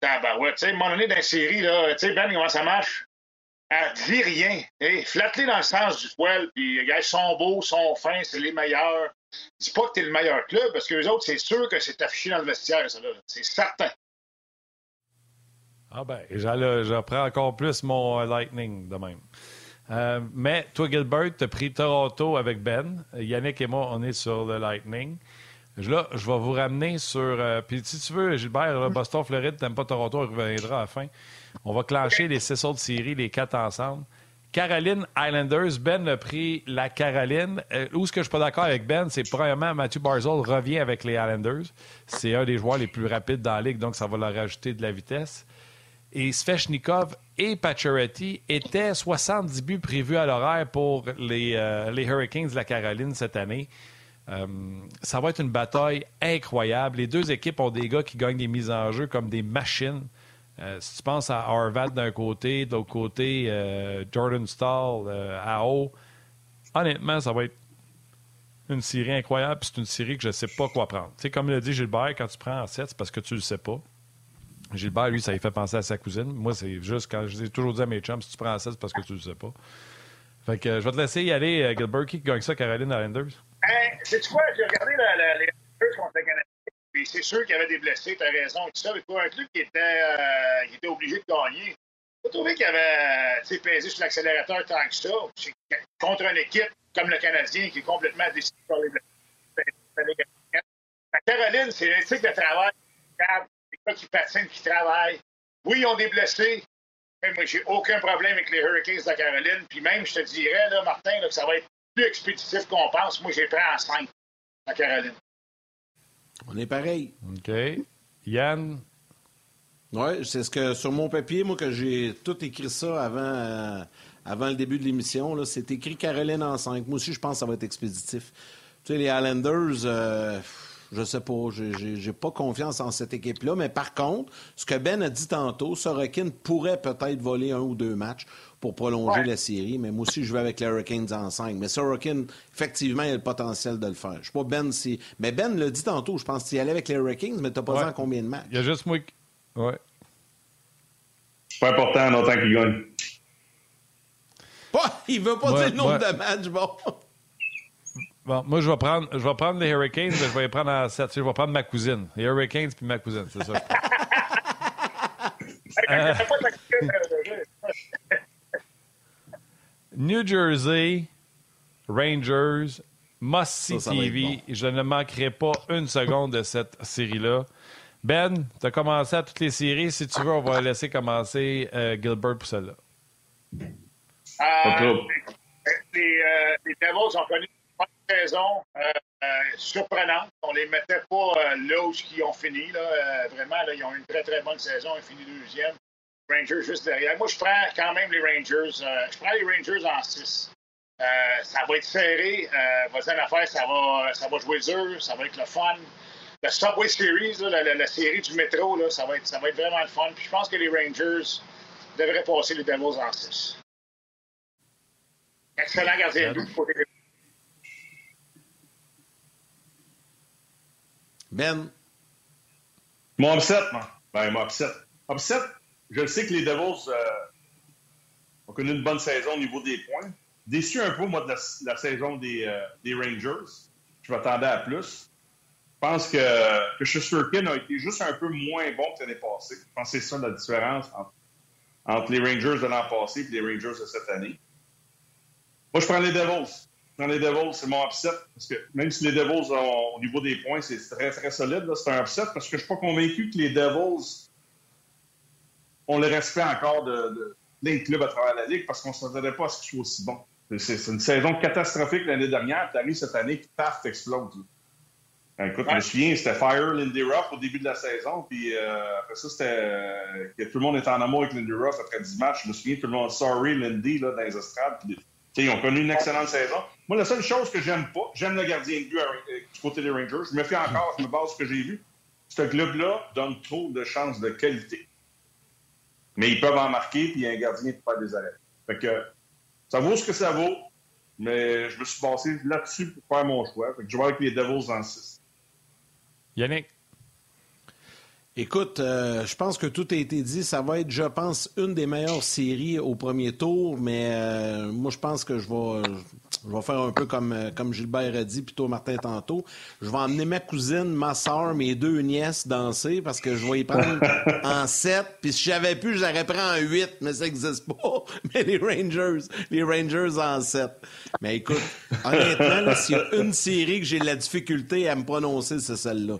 tu sais, à un moment donné, la série, là, tu sais, Ben, comment ça marche? Elle dit rien. Hey, flatte-les dans le sens du poil, puis, ils sont beaux, sont fins, c'est les meilleurs dis pas que tu es le meilleur club, parce que les autres, c'est sûr que c'est affiché dans le vestiaire, ça, là. C'est certain. Ah ben, j'apprends encore plus mon euh, Lightning de même. Euh, mais toi, Gilbert, tu as pris Toronto avec Ben. Yannick et moi, on est sur le Lightning. Là, je vais vous ramener sur. Euh, puis si tu veux, Gilbert, Boston, Floride, t'aimes pas Toronto, on reviendra à la fin. On va clencher les six autres séries, les quatre ensemble. Caroline Islanders, Ben a pris la Caroline. Euh, où ce que je suis pas d'accord avec Ben, c'est premièrement, Matthew Barzell revient avec les Islanders. C'est un des joueurs les plus rapides dans la ligue, donc ça va leur rajouter de la vitesse. Et Svechnikov et Pacioretty étaient 70 buts prévus à l'horaire pour les, euh, les, Hurricanes de la Caroline cette année. Euh, ça va être une bataille incroyable. Les deux équipes ont des gars qui gagnent des mises en jeu comme des machines. Euh, si tu penses à Harvard d'un côté, de l'autre côté, Jordan Stahl à haut, honnêtement, ça va être une série incroyable, c'est une série que je ne sais pas quoi prendre. Tu comme l'a dit Gilbert, quand tu prends en 7, c'est parce que tu le sais pas. Gilbert, lui, ça lui fait penser à sa cousine. Moi, c'est juste quand je dis toujours dit à mes chums, si tu prends en 7, c'est parce que tu le sais pas. Fait que euh, je vais te laisser y aller, euh, Gilbert. Qui gagne ça, Caroline Islanders? Hey, sais-tu quoi? J'ai regardé les Islanders contre le Canada. Puis c'est sûr qu'il y avait des blessés, t'as raison, tout ça. Mais pour un club qui était, euh, obligé de gagner, j'ai trouvé qu'il avait pesé sur l'accélérateur tant que ça. Contre une équipe comme le Canadien qui est complètement décidé par les blessés. La Caroline, c'est l'éthique de travail. Gars qui patinent, qui travaillent. Oui, ils ont des blessés, mais moi, j'ai aucun problème avec les Hurricanes de la Caroline. Puis même, je te dirais, là, Martin, là, que ça va être plus expéditif qu'on pense. Moi, j'ai pris en 5 la Caroline. On est pareil. OK. Yann? Oui, c'est ce que sur mon papier, moi, que j'ai tout écrit ça avant, euh, avant le début de l'émission. C'est écrit Caroline en 5. Moi aussi, je pense que ça va être expéditif. Tu sais, les Islanders, euh, je sais pas, j'ai pas confiance en cette équipe-là. Mais par contre, ce que Ben a dit tantôt, Sorokin pourrait peut-être voler un ou deux matchs pour prolonger la série. Mais moi aussi, je vais avec les Hurricanes en 5. Mais Sorokin, effectivement, il a le potentiel de le faire. Je sais pas Ben si. Mais Ben l'a dit tantôt, je pense qu'il allait avec les Hurricanes, mais t'as pas dit en combien de matchs? Il y a juste moi qui. Ouais. C'est pas important longtemps qu'il gagne. Pas, il veut pas dire le nombre de matchs, bon. Bon, moi, je vais prendre, je vais prendre les Hurricanes, mais je vais les prendre à 7. Je vais prendre ma cousine. Les Hurricanes puis ma cousine, c'est ça. euh... New Jersey, Rangers, Must See TV. Bon. Je ne manquerai pas une seconde de cette série-là. Ben, tu as commencé à toutes les séries. Si tu veux, on va laisser commencer euh, Gilbert pour celle-là. Euh, les, euh, les Devils ont connu saison euh, surprenante. On les mettait pas là où ils ont fini. Vraiment, ils ont eu une très, très bonne saison. Ils ont fini deuxième. Rangers juste derrière. Moi, je prends quand même les Rangers. je prends les Rangers en 6. ça va être serré. Euh, voisin d'affaires, ça va, ça va jouer dur. Ça va être le fun la Subway Series, la, série du métro, ça, va être, vraiment le fun. Puis je pense que les Rangers devraient passer les Devils en 6. Excellent gardien Ben. Mon upset, moi. Ben, mon upset. Upset, je sais que les Devils euh, ont connu une bonne saison au niveau des points. Déçu un peu, moi, de la, saison des, euh, des Rangers. Je m'attendais à plus. Je pense que, que Shusterkin a été juste un peu moins bon que l'année passée. Je pense que c'est ça la différence entre, entre les Rangers de l'an passé et les Rangers de cette année. Moi, je prends les Devils. Prends les Devils, c'est mon upset. Parce que même si les Devils, ont, au niveau des points, c'est très, très solide, c'est un upset parce que je ne suis pas convaincu que les Devils ont le respect encore de, de clubs à travers la Ligue parce qu'on ne s'attendait pas à ce qu'ils soient aussi bons. C'est une saison catastrophique l'année dernière, puis arrives cette année, qui paf, t'explose. Ben, écoute, ouais. je me souviens, c'était Fire Lindy Ruff au début de la saison, puis euh, après ça, c'était euh, que tout le monde était en amour avec Lindy Ruff après 10 matchs. Je me souviens, tout le monde, sorry Lindy, là, dans les estrades. Puis, ils ont connu une excellente saison. Moi, la seule chose que j'aime pas, j'aime le gardien de euh, du côté des Rangers. Je me fie encore, je me base sur ce que j'ai vu. Ce club-là donne trop de chances de qualité. Mais ils peuvent en marquer, puis il y a un gardien pour faire des arrêts. Fait que ça vaut ce que ça vaut, mais je me suis basé là-dessus pour faire mon choix. Fait que je vais avec les Devils en 6. Yannick? Écoute, euh, je pense que tout a été dit. Ça va être, je pense, une des meilleures séries au premier tour, mais euh, moi, je pense que je vais, je vais faire un peu comme, comme Gilbert a dit, plutôt Martin tantôt. Je vais emmener ma cousine, ma soeur, mes deux nièces danser parce que je vais y prendre en 7. Puis si j'avais pu, j'aurais pris en 8, mais ça n'existe pas. Mais les Rangers, les Rangers en 7. Mais écoute, honnêtement, s'il y a une série que j'ai de la difficulté à me prononcer, c'est celle-là.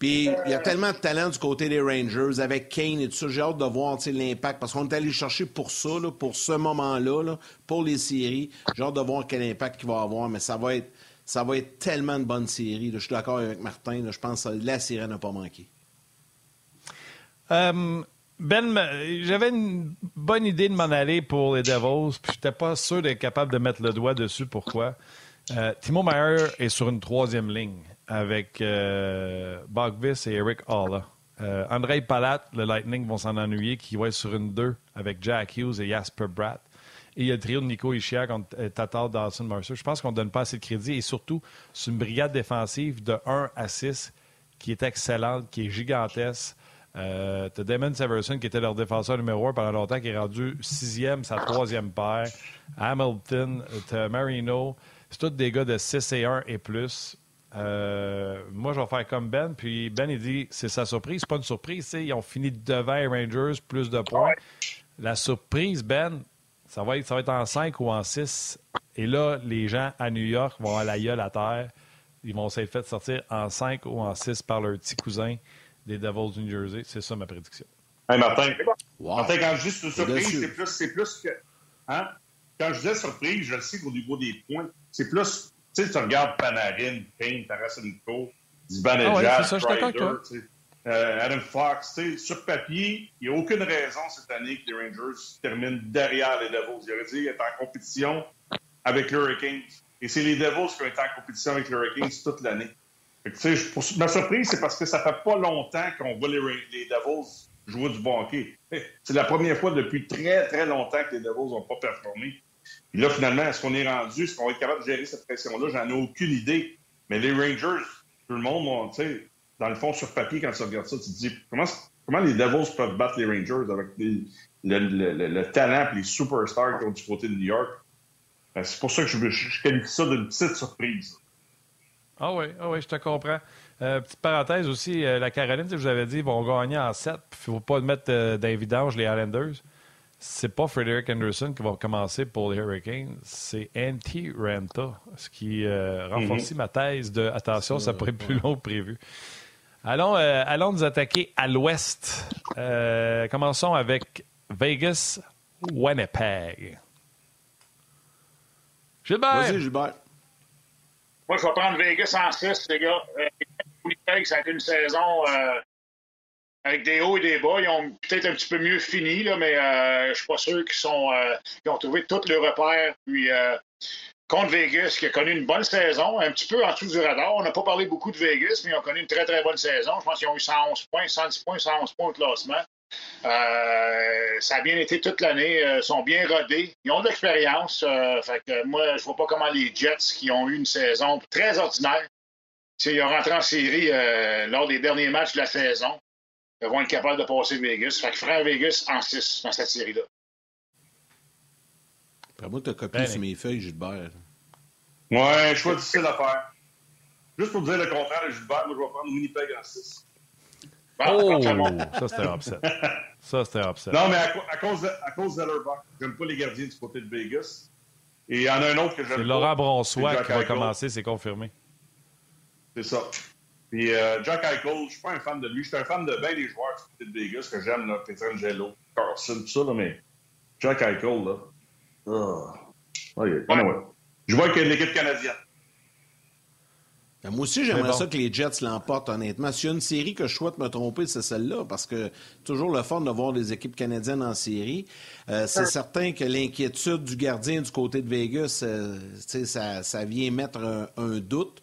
Puis il y a tellement de talent du côté des Rangers avec Kane et tout ça. J'ai hâte de voir l'impact parce qu'on est allé chercher pour ça, pour ce moment-là, là, pour les séries. J'ai hâte de voir quel impact il va avoir, mais ça va être, ça va être tellement de bonnes séries. Je suis d'accord avec Martin. Je pense que la série n'a pas manqué. Um... Ben, j'avais une bonne idée de m'en aller pour les Devils, puis j'étais pas sûr d'être capable de mettre le doigt dessus. Pourquoi? Euh, Timo Meyer est sur une troisième ligne avec euh, Bogvis et Eric Halla. Euh, André Palat, le Lightning vont s'en ennuyer, qui va être sur une 2 avec Jack Hughes et Jasper Bratt. Et il y a le trio de Nico Ishia contre euh, Tatar Dawson Mercer. Je pense qu'on ne donne pas assez de crédit. Et surtout, c'est une brigade défensive de 1 à 6 qui est excellente, qui est gigantesque. Euh, tu as Damon Severson, qui était leur défenseur numéro 1 pendant longtemps, qui est rendu sixième, sa troisième paire. Hamilton, Marino. C'est tous des gars de 6 et 1 et plus. Euh, moi, je vais faire comme Ben. Puis Ben, il dit c'est sa surprise. C'est pas une surprise. Ils ont fini devant les Rangers, plus de points. La surprise, Ben, ça va, être, ça va être en 5 ou en 6. Et là, les gens à New York vont à la gueule à terre. Ils vont s'être fait sortir en 5 ou en 6 par leur petit cousin des Devils du New Jersey. C'est ça ma prédiction. Hey Martin, Martin, quand je dis surprise, c'est plus, c'est plus que. Hein? Quand je dis surprise, je le sais qu'au niveau des points, c'est plus tu sais, tu regardes Panarin, Kane, Tarasenko, Zibanejad, ah euh, Adam Fox, tu sais, sur papier, il n'y a aucune raison cette année que les Rangers terminent derrière les Devils. Il aurait dit être en compétition avec les Hurricanes. Et c'est les Devils qui ont été en compétition avec les Hurricanes toute l'année. Ma surprise, c'est parce que ça fait pas longtemps qu'on voit les, les Devils jouer du bon hockey. C'est la première fois depuis très, très longtemps que les Devils n'ont pas performé. Puis là, finalement, est-ce qu'on est rendu? Est-ce qu'on va être capable de gérer cette pression-là? J'en ai aucune idée. Mais les Rangers, tout le monde, tu sais, dans le fond, sur papier, quand tu regardes ça, tu te dis comment, les Devils peuvent battre les Rangers avec le, le, talent et les superstars qui ont du côté de New York? Ben, c'est pour ça que je, qualifie ça d'une petite surprise. Ah oui, ah oui, je te comprends. Euh, petite parenthèse aussi, euh, la Caroline, je vous avais dit, ils vont gagner en 7. Il ne faut pas mettre euh, les Islanders c'est pas Frederick Anderson qui va commencer pour les Hurricanes, c'est Antti Ranta, ce qui euh, renforce ma thèse de attention, ça pourrait être plus long que prévu. Allons, euh, allons nous attaquer à l'ouest. Euh, commençons avec Vegas, Winnipeg. Gilbert. Vas-y, Gilbert. Moi, je vais prendre Vegas en 6, les gars. Winnipeg, ça a été une saison avec des hauts et des bas. Ils ont peut-être un petit peu mieux fini, là, mais euh, je suis pas sûr qu'ils sont euh, ont trouvé tous les repères. Puis euh, contre Vegas, qui a connu une bonne saison, un petit peu en dessous du radar. On n'a pas parlé beaucoup de Vegas, mais ils ont connu une très très bonne saison. Je pense qu'ils ont eu 111 points, 110 points, 111 points au classement. ça a bien été toute l'année. Ils sont bien rodés. Ils ont de l'expérience. moi, je vois pas comment les Jets, qui ont eu une saison très ordinaire, ils ont rentré en série lors des derniers matchs de la saison vont être capables de passer Vegas. Fait que frère Vegas en 6 dans cette série-là. Après moi, tu as copié ben, sur mes feuilles, Gilbert. Ouais, choix difficile à faire. Juste pour dire le contraire de Gilbert, moi, je vais prendre Winnipeg en 6. oh! ça, c'était upset. Ça, c'était upset. Non, mais à, à cause de, à cause d'Ellerbach, j'aime pas les gardiens du côté de Vegas. Et il y en a un autre que j'aime pas. C'est Laurent Bronsois qui va commencer, c'est confirmé. C'est ça. Puis euh, Jack Eichel, je suis pas un fan de lui. Je suis un fan de bien des joueurs de Vegas que j'aime, là, Petrangelo, Carlson, tout ça, là, mais Jack Eichel, là. Oh. Okay. Anyway. Je vois qu'il y a l'équipe canadienne. Ben, moi aussi, j'aimerais ça que les Jets l'emportent, honnêtement. S'il y a une série que je souhaite me tromper, c'est celle-là, parce que toujours le fun de voir des équipes canadiennes en série. Euh, c'est certain que l'inquiétude du gardien du côté de Vegas, euh, ça, ça vient mettre un doute.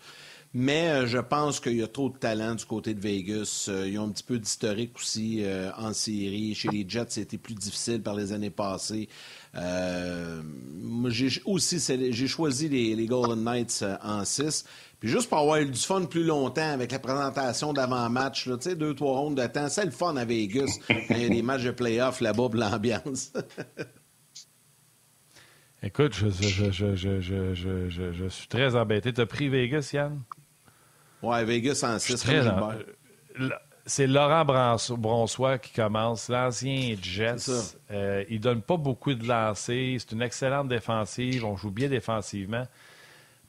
Mais euh, je pense qu'il y a trop de talent du côté de Vegas. Euh, ils ont un petit peu d'historique aussi euh, en série. Chez les Jets, c'était plus difficile par les années passées. j'ai aussi j'ai choisi les, Golden Knights en 6. Puis juste pour avoir eu du fun plus longtemps avec la présentation d'avant-match, tu sais, deux, trois rondes de temps, c'est le fun à Vegas. Il y a des matchs de playoff là-bas pour l'ambiance. Écoute, je, je, suis très embêté. T'as pris Vegas, Yann? Ouais, Vegas en 6. C'est Laurent Bronsois qui commence, l'ancien Jets. Euh, il donne pas beaucoup de lancers. C'est une excellente défensive. On joue bien défensivement.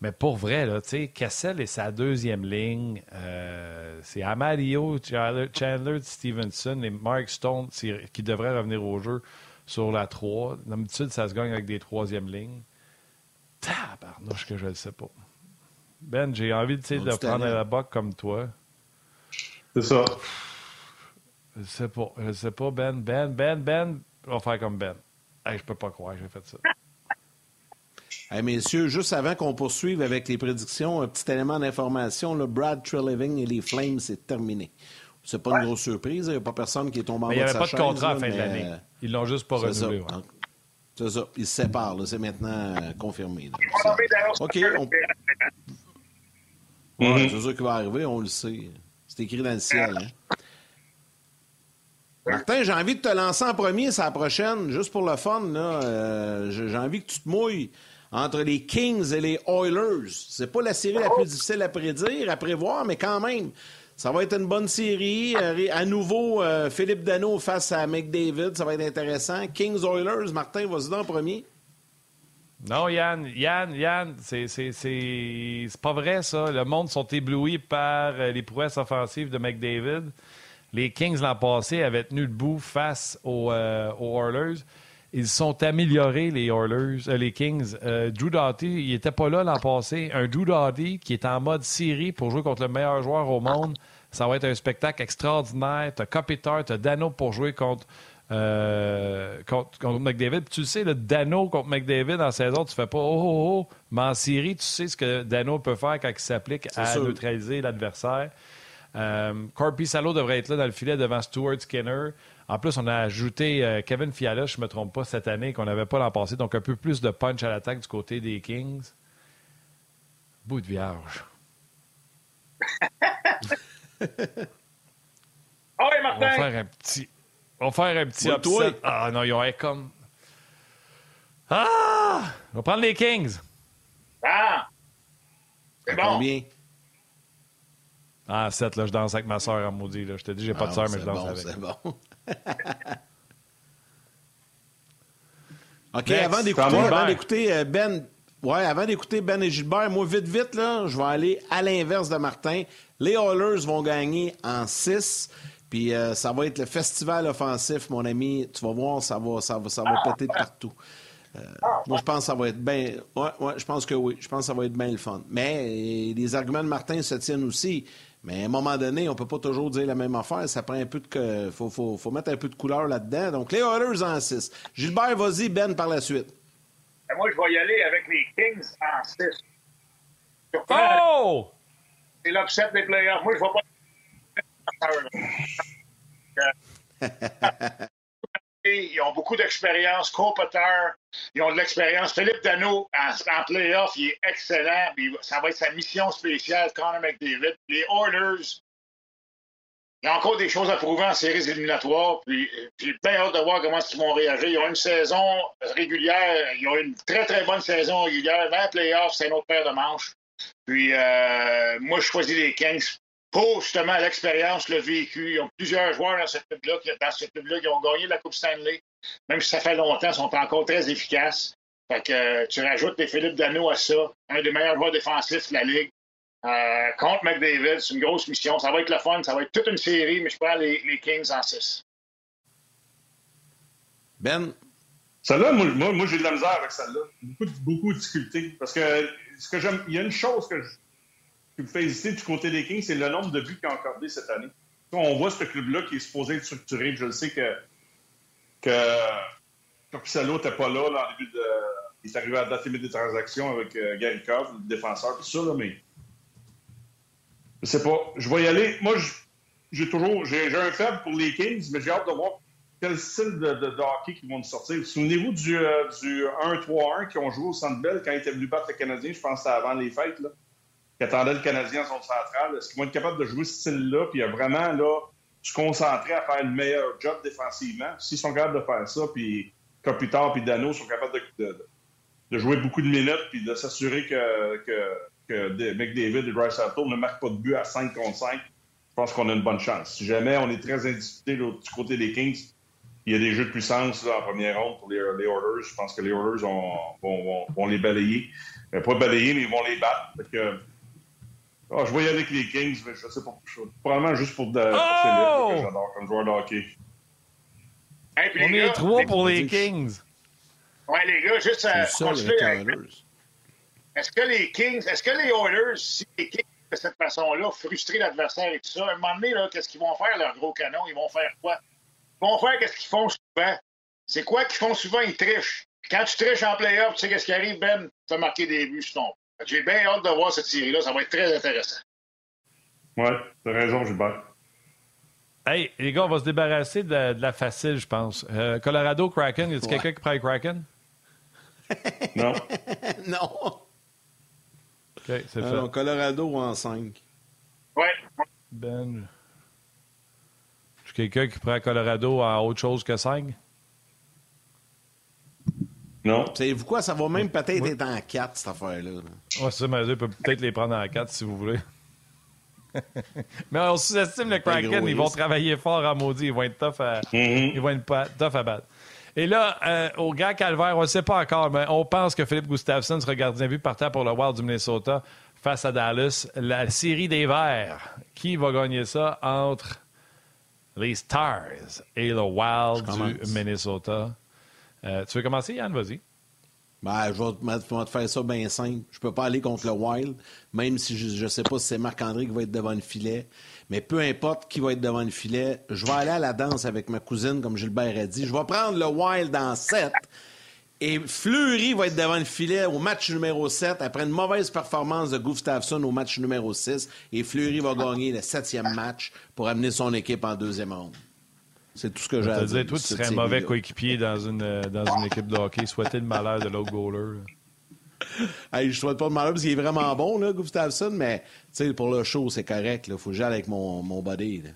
Mais pour vrai, là, Cassel est sa deuxième ligne. Euh, c'est Amadio, Chandler, Stevenson et Mark Stone qui devraient revenir au jeu sur la 3. D'habitude, ça se gagne avec des troisièmes lignes. Tabarnouche que je ne le sais pas. Ben, j'ai envie de prendre la boc comme toi. C'est ça. Je sais pas. Je sais pas, Ben. Ben, Ben, Ben, on va faire comme Ben. Hey, je peux pas croire que j'ai fait ça. Hey, messieurs, juste avant qu'on poursuive avec les prédictions, un petit élément d'information. Brad Treleving et les Flames, c'est terminé. C'est pas une grosse surprise. Il n'y a pas personne qui est tombé en bas Il n'y avait pas de contrat à la fin de l'année. Ils l'ont juste pas renouvelé. C'est ça. Ils se séparent. C'est maintenant confirmé. OK. On... Mhm. C'est ça qui va arriver, on le sait. C'est écrit dans le ciel. Hein? Martin, j'ai envie de te lancer en premier, c'est la prochaine, juste pour le fun. Là, euh, j'ai envie que tu te mouilles entre les Kings et les Oilers. C'est pas la série la plus difficile à prédire, à prévoir, mais quand même, ça va être une bonne série. Euh, À nouveau, euh, Philippe Dano face à McDavid, ça va être intéressant. Kings Oilers, Martin, vas-y dans en premier. Non, Yann, Yann, Yann, c'est, pas vrai, ça. Le monde sont éblouis par euh, les prouesses offensives de McDavid. Les Kings l'an passé avaient tenu debout face aux Oilers. Ils sont améliorés, les Oilers, euh, les Kings. Euh, Drew Doughty, il n'était pas là l'an passé. Un Drew Doughty qui est en mode série pour jouer contre le meilleur joueur au monde. Ça va être un spectacle extraordinaire. Tu as Kopitar, tu as Dano pour jouer contre, euh, contre, contre, McDavid. Puis tu le sais, le Dano contre McDavid en saison, tu fais pas oh, oh, oh. Mais en série, tu sais ce que Dano peut faire quand il s'applique à sûr. neutraliser l'adversaire. Corby Salo devrait être là dans le filet devant Stuart Skinner. En plus, on a ajouté euh, Kevin Fiala, je ne me trompe pas, cette année, qu'on n'avait pas l'an passé. Donc, un peu plus de punch à l'attaque du côté des Kings. Bout de vierge. Ah oui, On va Martin! faire un petit, on va faire un petit toi. upset. Ah non, ils ont être comme... Ah! On va prendre les Kings. Ah! C'est bon. Combien? Ah, 7, là, je danse avec ma soeur en maudit. Là. Je te dis, j'ai pas de Ah, soeur, mais je danse bon, avec. C'est bon. OK, Next. avant d'écouter, Gilbert. avant d'écouter euh, Ben. Ouais, avant d'écouter Ben et Gilbert, moi, vite, vite, là, je vais aller à l'inverse de Martin. Les Oilers vont gagner en 6. Puis euh, ça va être le festival offensif, mon ami. Tu vas voir, ça va, ça va, ça va péter de partout. Euh, moi, je pense que ça va être bien. Ouais, ouais, je pense que oui. Je pense que ça va être bien le fun. Mais les arguments de Martin se tiennent aussi. Mais à un moment donné, on peut pas toujours dire la même affaire. Ça prend un peu de. que- Faut, faut, faut mettre un peu de couleur là-dedans. Donc, les Oilers en 6. Gilbert, vas-y, Ben, par la suite. Ben, Moi, je vais y aller avec les Kings en 6. Oh! C'est l'upset des playoffs. Moi, je ne vais pas. Ils ont beaucoup d'expérience. Kopitar, ils ont de l'expérience. Philippe Dano, en, playoff, il est excellent. Puis ça va être sa mission spéciale, Connor McDavid. Les Oilers, il y a encore des choses à prouver en séries éliminatoires. Puis j'ai bien hâte de voir comment ils vont réagir. Ils ont une saison régulière. Ils ont une très, très bonne saison régulière. Les playoffs, c'est une autre paire de manches. Puis euh, moi, je choisis les Kings pour justement l'expérience, le vécu. Ils ont plusieurs joueurs dans cette club-là qui, dans cette club-là, qui ont gagné la Coupe Stanley. Même si ça fait longtemps, ils sont encore très efficaces. Fait que euh, tu rajoutes des Philippe Dano à ça, un des meilleurs joueurs défensifs de la Ligue. Euh, contre McDavid, c'est une grosse mission. Ça va être le fun, ça va être toute une série, mais je prends les, les Kings en 6. Ben, Celle-là, moi, moi, moi, j'ai de la misère avec celle-là. Beaucoup, de- beaucoup de difficultés. Parce que ce que j'aime, il y a une chose que je, qui me fait hésiter du côté des Kings, c'est le nombre de buts qu'ils ont accordé cette année. On voit ce club-là qui est supposé être structuré. Je le sais que, que n'était pas là, en début de. Il est arrivé à la date des transactions avec euh, Gary Kov, le défenseur, tout ça, là, mais. Je sais pas. Je vais y aller. Moi, j'ai toujours. J'ai un faible pour les Kings, mais j'ai hâte de voir quel style de hockey qu'ils vont nous sortir. Souvenez-vous du, euh, du 1-3-1 qu'ils ont joué au Centre Bell quand ils étaient venus battre le Canadien, je pense que c'était avant les fêtes, là, qui attendait le Canadien en zone centrale. Est-ce qu'ils vont être capables de jouer ce style-là, puis vraiment là, se concentrer à faire le meilleur job défensivement? S'ils sont capables de faire ça, puis Kopitar puis Dano sont capables de, de- de jouer beaucoup de minutes, puis de s'assurer que, que, que McDavid et Drysdale ne marquent pas de but à 5 contre 5, je pense qu'on a une bonne chance. Si jamais on est très indiscipliné là, du côté des Kings, il y a des jeux de puissance là, en première ronde pour les, les Oilers. Je pense que les Oilers vont, vont- vont- les balayer. Euh, pas balayer, mais ils vont les battre. Que, ah, je vais y aller avec les Kings, mais je sais pas. je- probablement juste pour, de, Oh! Que j'adore comme joueur de hockey. Hey, puis On les est gars, trois pour les Kings. Ouais, les gars, juste à seul continuer avec Oilers. Est-ce que les Kings, est-ce que les Oilers, si les Kings de cette façon-là, frustrer l'adversaire et tout ça, à un moment donné, là, qu'est-ce qu'ils vont faire, leurs gros canons? Ils vont faire quoi? Ils vont faire qu'est-ce qu'ils font souvent. C'est quoi qu'ils font souvent? Ils trichent. Puis quand tu triches en playoff, tu sais qu'est-ce qui arrive, Ben? Tu as marqué des buts sur ton. J'ai bien hâte de voir cette série-là. Ça va être très intéressant. Ouais, t'as raison, Gilbert. Hey, les gars, on va se débarrasser de, de la facile, je pense. Euh, Colorado, Kraken, y a-t-il Ouais. quelqu'un qui prend le Kraken? Non. non. OK, c'est fait. Alors, Colorado en 5. Ouais. Ben. Je suis quelqu'un qui prend Colorado à autre chose que 5? Non. Savez-vous quoi? Ça va même peut-être Oui. être en 4, cette affaire-là. là. Ouais, c'est ça, mais peut peut-être les prendre en 4 si vous voulez. mais on sous-estime le Kraken. Ils vont travailler fort en maudit. Ils vont être tough à, Mhm. ils vont être tough à battre. Et là, euh, au Grand Calvaire, on ne sait pas encore, mais on pense que Philippe Gustafsson sera gardien but partant pour le Wild du Minnesota face à Dallas. La série des Verts. Qui va gagner ça entre les Stars et le Wild du. Minnesota? Euh, tu veux commencer, Yann? Vas-y. Ben, je vais, te, faire ça bien simple. Je peux pas aller contre le Wild, même si je ne sais pas si c'est Marc-André qui va être devant le filet. Mais peu importe qui va être devant le filet, je vais aller à la danse avec ma cousine, comme Gilbert a dit. Je vais prendre le Wild en 7. Et Fleury va être devant le filet au match numéro 7 après une mauvaise performance de Gustafsson au match numéro 6. Et Fleury va gagner le septième match pour amener son équipe en deuxième ronde. C'est tout ce que j'ai à dire. disais, toi, tu serais un mauvais coéquipier dans une, euh, dans une équipe de hockey. Souhaiter le malheur de l'autre goaler. Hey, je souhaite pas de malheur parce qu'il est vraiment bon, là, Gustafsson, mais tu sais, pour le show, c'est correct. Il faut que j'aille avec mon, mon body. là.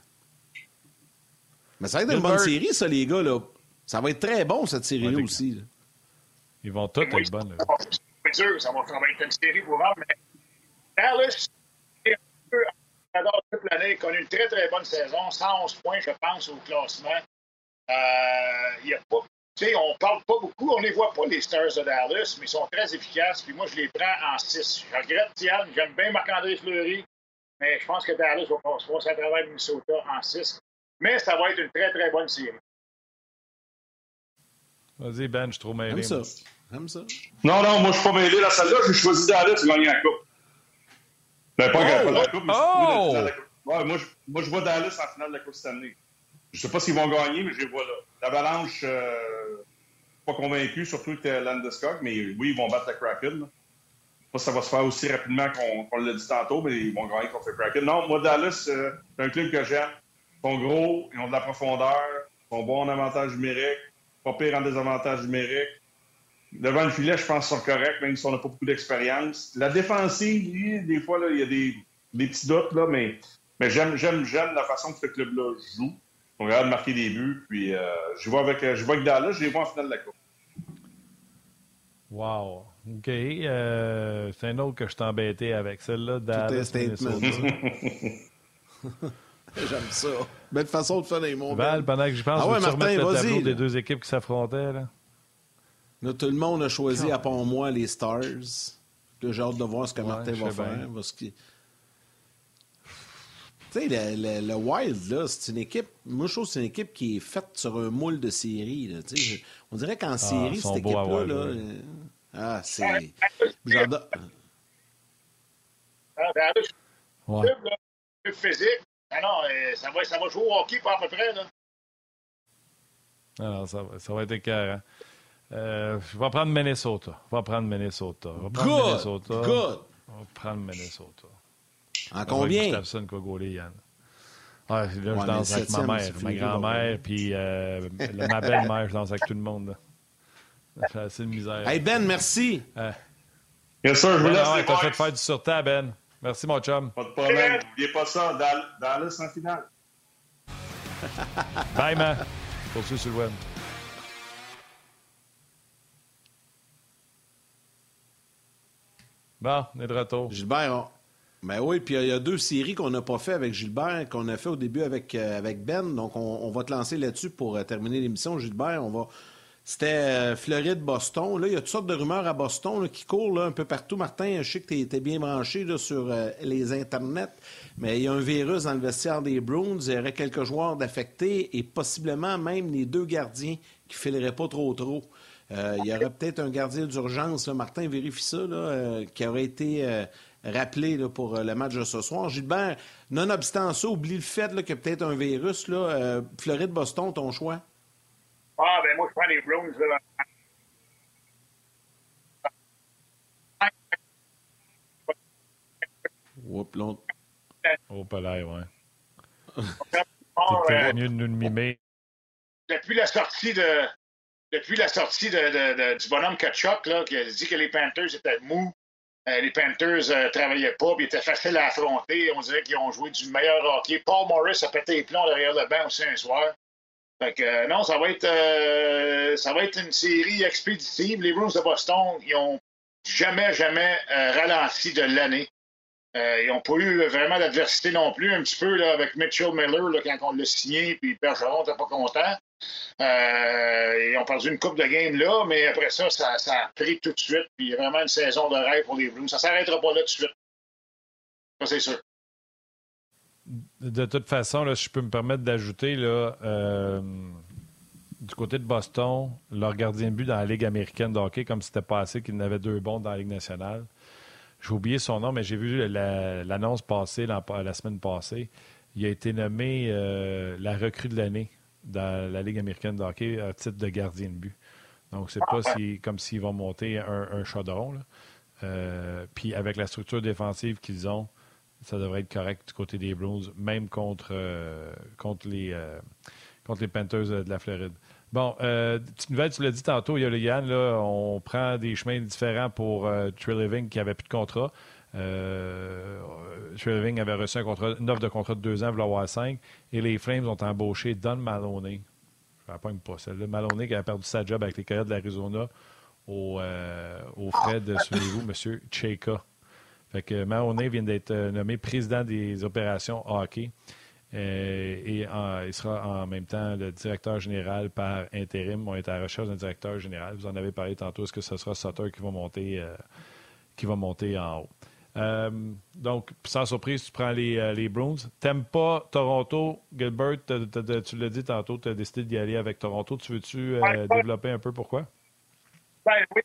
Mais ça va être une bonne série, ça, les gars. Là. Ça va être très bon, cette série-là Ouais, aussi. là. Ils vont tous Oui, être bonnes. C'est ça va, être une série pour voir, mais Dallas est un peu j'adore toute l'année, connu une très très bonne saison, 111 points, je pense, au classement. Euh, il y a pas, tu sais, on parle pas beaucoup, on les voit pas, les Stars de Dallas, mais ils sont très efficaces, puis moi, je les prends en 6. Je regrette Tian, j'aime bien Marc-André Fleury, mais je pense que Dallas va passer à travers Minnesota en 6. Mais ça va être une très très bonne série. Vas-y, Ben, je suis trop mêlé. J'aime ça. ça. Non, non, moi, je suis pas mêlé dans celle-là. J'ai choisi Dallas pour gagner la Coupe. Ben, pas, Oh! la Coupe, mais Oh! la la Coupe. Ouais, moi, je, moi, je vois Dallas en finale de la Coupe cette année. Je sais pas s'ils vont gagner, mais je les vois là. L'Avalanche, euh, pas convaincu, surtout que Landeskog, mais oui, ils vont battre le Kraken. là. Je sais pas si ça va se faire aussi rapidement qu'on qu'on l'a dit tantôt, mais ils vont gagner contre le Kraken. Non, moi, Dallas, euh, c'est un club que j'aime. Ils sont gros, ils ont de la profondeur, ils sont bons en avantage numérique, pas pire en désavantage numérique. Devant le filet, je pense qu'ils sont corrects, même si on n'a pas beaucoup d'expérience. La défensive, lui, des fois, là, il y a des, des petits doutes, là, mais, mais j'aime, j'aime, j'aime la façon que ce club-là joue. On regarde marquer des buts, puis euh, je vois avec, je vois avec Dallas, je les vois en finale de la Coupe. Wow. OK. euh, c'est un autre que je t'ai embêté avec. Celle-là, un Dallas, statement. J'aime ça. Belle façon de faire les mots. Val, pendant que j'y pense, Ah ouais, Martin, remettre le vas-y, des deux équipes qui s'affrontaient? Là? Là, tout le monde a choisi, à part moi, les Stars. Que j'ai hâte de voir ce que Ouais, Martin va bien. faire. Parce que... Tu sais, le, le- le Wild, là, c'est une équipe. Moi, je trouve que c'est une équipe qui est faite sur un moule de série. là. Tu sais, je- on dirait qu'en série, ils sont cette équipe-là. là, jouer. euh, ah, c'est. J'adore. Hein, Dallas, Ouais. club, là, club physique. Ah non, euh, ça, va, ça va jouer au hockey pas à peu près. Là. Alors, ça, va, ça va être écœurant. Euh, je vais prendre Minnesota. Je vais prendre Minnesota. Je vais prendre Good! Minnesota. Good! On va prendre Minnesota. En combien? Gustafsson qui va gauler, Yann. Ouais, là, Ouais, je danse le avec ma mère, ma grand-mère, puis euh, le- ma belle-mère, je danse avec tout le monde. J'ai assez de misère. Hey, Ben, merci. Bien sûr, je vous laisse ouais, t'as fait faire du surtemps, Ben. Merci, mon chum. Pas de problème. N'oubliez pas ça, Dal- Dallas en finale. Bye, man. Poursuis sur le web. Bon, on est de retour. Gilbert, ben oui, puis il y a deux séries qu'on n'a pas fait avec Gilbert, qu'on a fait au début avec, euh, avec Ben. Donc, on, va te lancer là-dessus pour euh, terminer l'émission, Gilbert. On va... C'était euh, Floride-Boston. Là, il y a toutes sortes de rumeurs à Boston qui courent là, un peu partout. Martin, je sais que tu étais bien branché sur euh, les internets, mais il y a un virus dans le vestiaire des Bruins. Il y aurait quelques joueurs d'affectés et possiblement même les deux gardiens qui fileraient pas trop trop. Euh, il y aurait peut-être un gardien d'urgence, là, Martin vérifie ça, là, euh, qui aurait été euh, rappelé là, pour euh, le match de ce soir. Gilbert, nonobstant ça, oublie le fait là, qu'il y a peut-être un virus. Là, euh, Floride-Boston, ton choix? Ah, ben moi, je prends les Browns. Là. Oups, Au palais, ouais. Oh, T'es euh, mieux de nous mimer. depuis la sortie de depuis la sortie du bonhomme Kachuk, là, qui a dit que les Panthers étaient mous, euh, les Panthers ne travaillaient pas, puis étaient faciles à affronter. On dirait qu'ils ont joué du meilleur hockey. Paul Morris a pété les plombs derrière le banc aussi un soir. Fait que, non, ça va être ça va être une série expéditive. Les Bruins de Boston, ils ont jamais, jamais ralenti de l'année. Euh, ils n'ont pas eu vraiment d'adversité non plus, un petit peu là, avec Mitchell Miller là, quand on l'a signé, puis Bergeron n'était pas content. Euh, ils ont perdu une coupe de game là, mais après ça, ça, a pris tout de suite. Puis vraiment une saison de rêve pour les Blues. Ça ne s'arrêtera pas là tout de suite. Ça, c'est sûr. De toute façon, si je peux me permettre d'ajouter, euh, du côté de Boston, leur gardien de but dans la Ligue américaine de hockey, comme c'était passé qu'il n'avait deux bons dans la Ligue nationale. J'ai oublié son nom, mais j'ai vu l'annonce passer la, semaine passée. Il a été nommé euh, la recrue de l'année dans la Ligue américaine de hockey à titre de gardien de but. Donc, c'est pas comme s'ils vont monter un, un chaudron. Euh, puis, avec la structure défensive qu'ils ont, ça devrait être correct du côté des Blues, même contre, euh, contre, les, contre les Panthers de la Floride. Bon, euh, petite nouvelle, tu l'as dit tantôt, il y a le Yann, là, on prend des chemins différents pour euh, qui n'avait plus de contrat. Euh, avait reçu un contrat, une offre de contrat de deux ans, il avoir cinq. Et les Flames ont embauché Don Maloney. Je ne pas pas celle-là. Maloney qui a perdu sa job avec les Coyotes de l'Arizona au, euh, au frais de, souvenez-vous, M. Cheka. Fait que Maloney vient d'être euh, nommé président des opérations hockey. Euh, et il sera en même temps le directeur général par intérim. On est à la recherche d'un directeur général. Vous en avez parlé tantôt. Est-ce que ce sera Sutter qui va monter, euh, qui va monter en haut? Euh, donc, sans surprise, tu prends les, les Bruins. T'aimes pas Toronto, Gilbert, tu l'as dit tantôt, tu as décidé d'y aller avec Toronto. Tu veux-tu développer un peu? Pourquoi? Ben oui.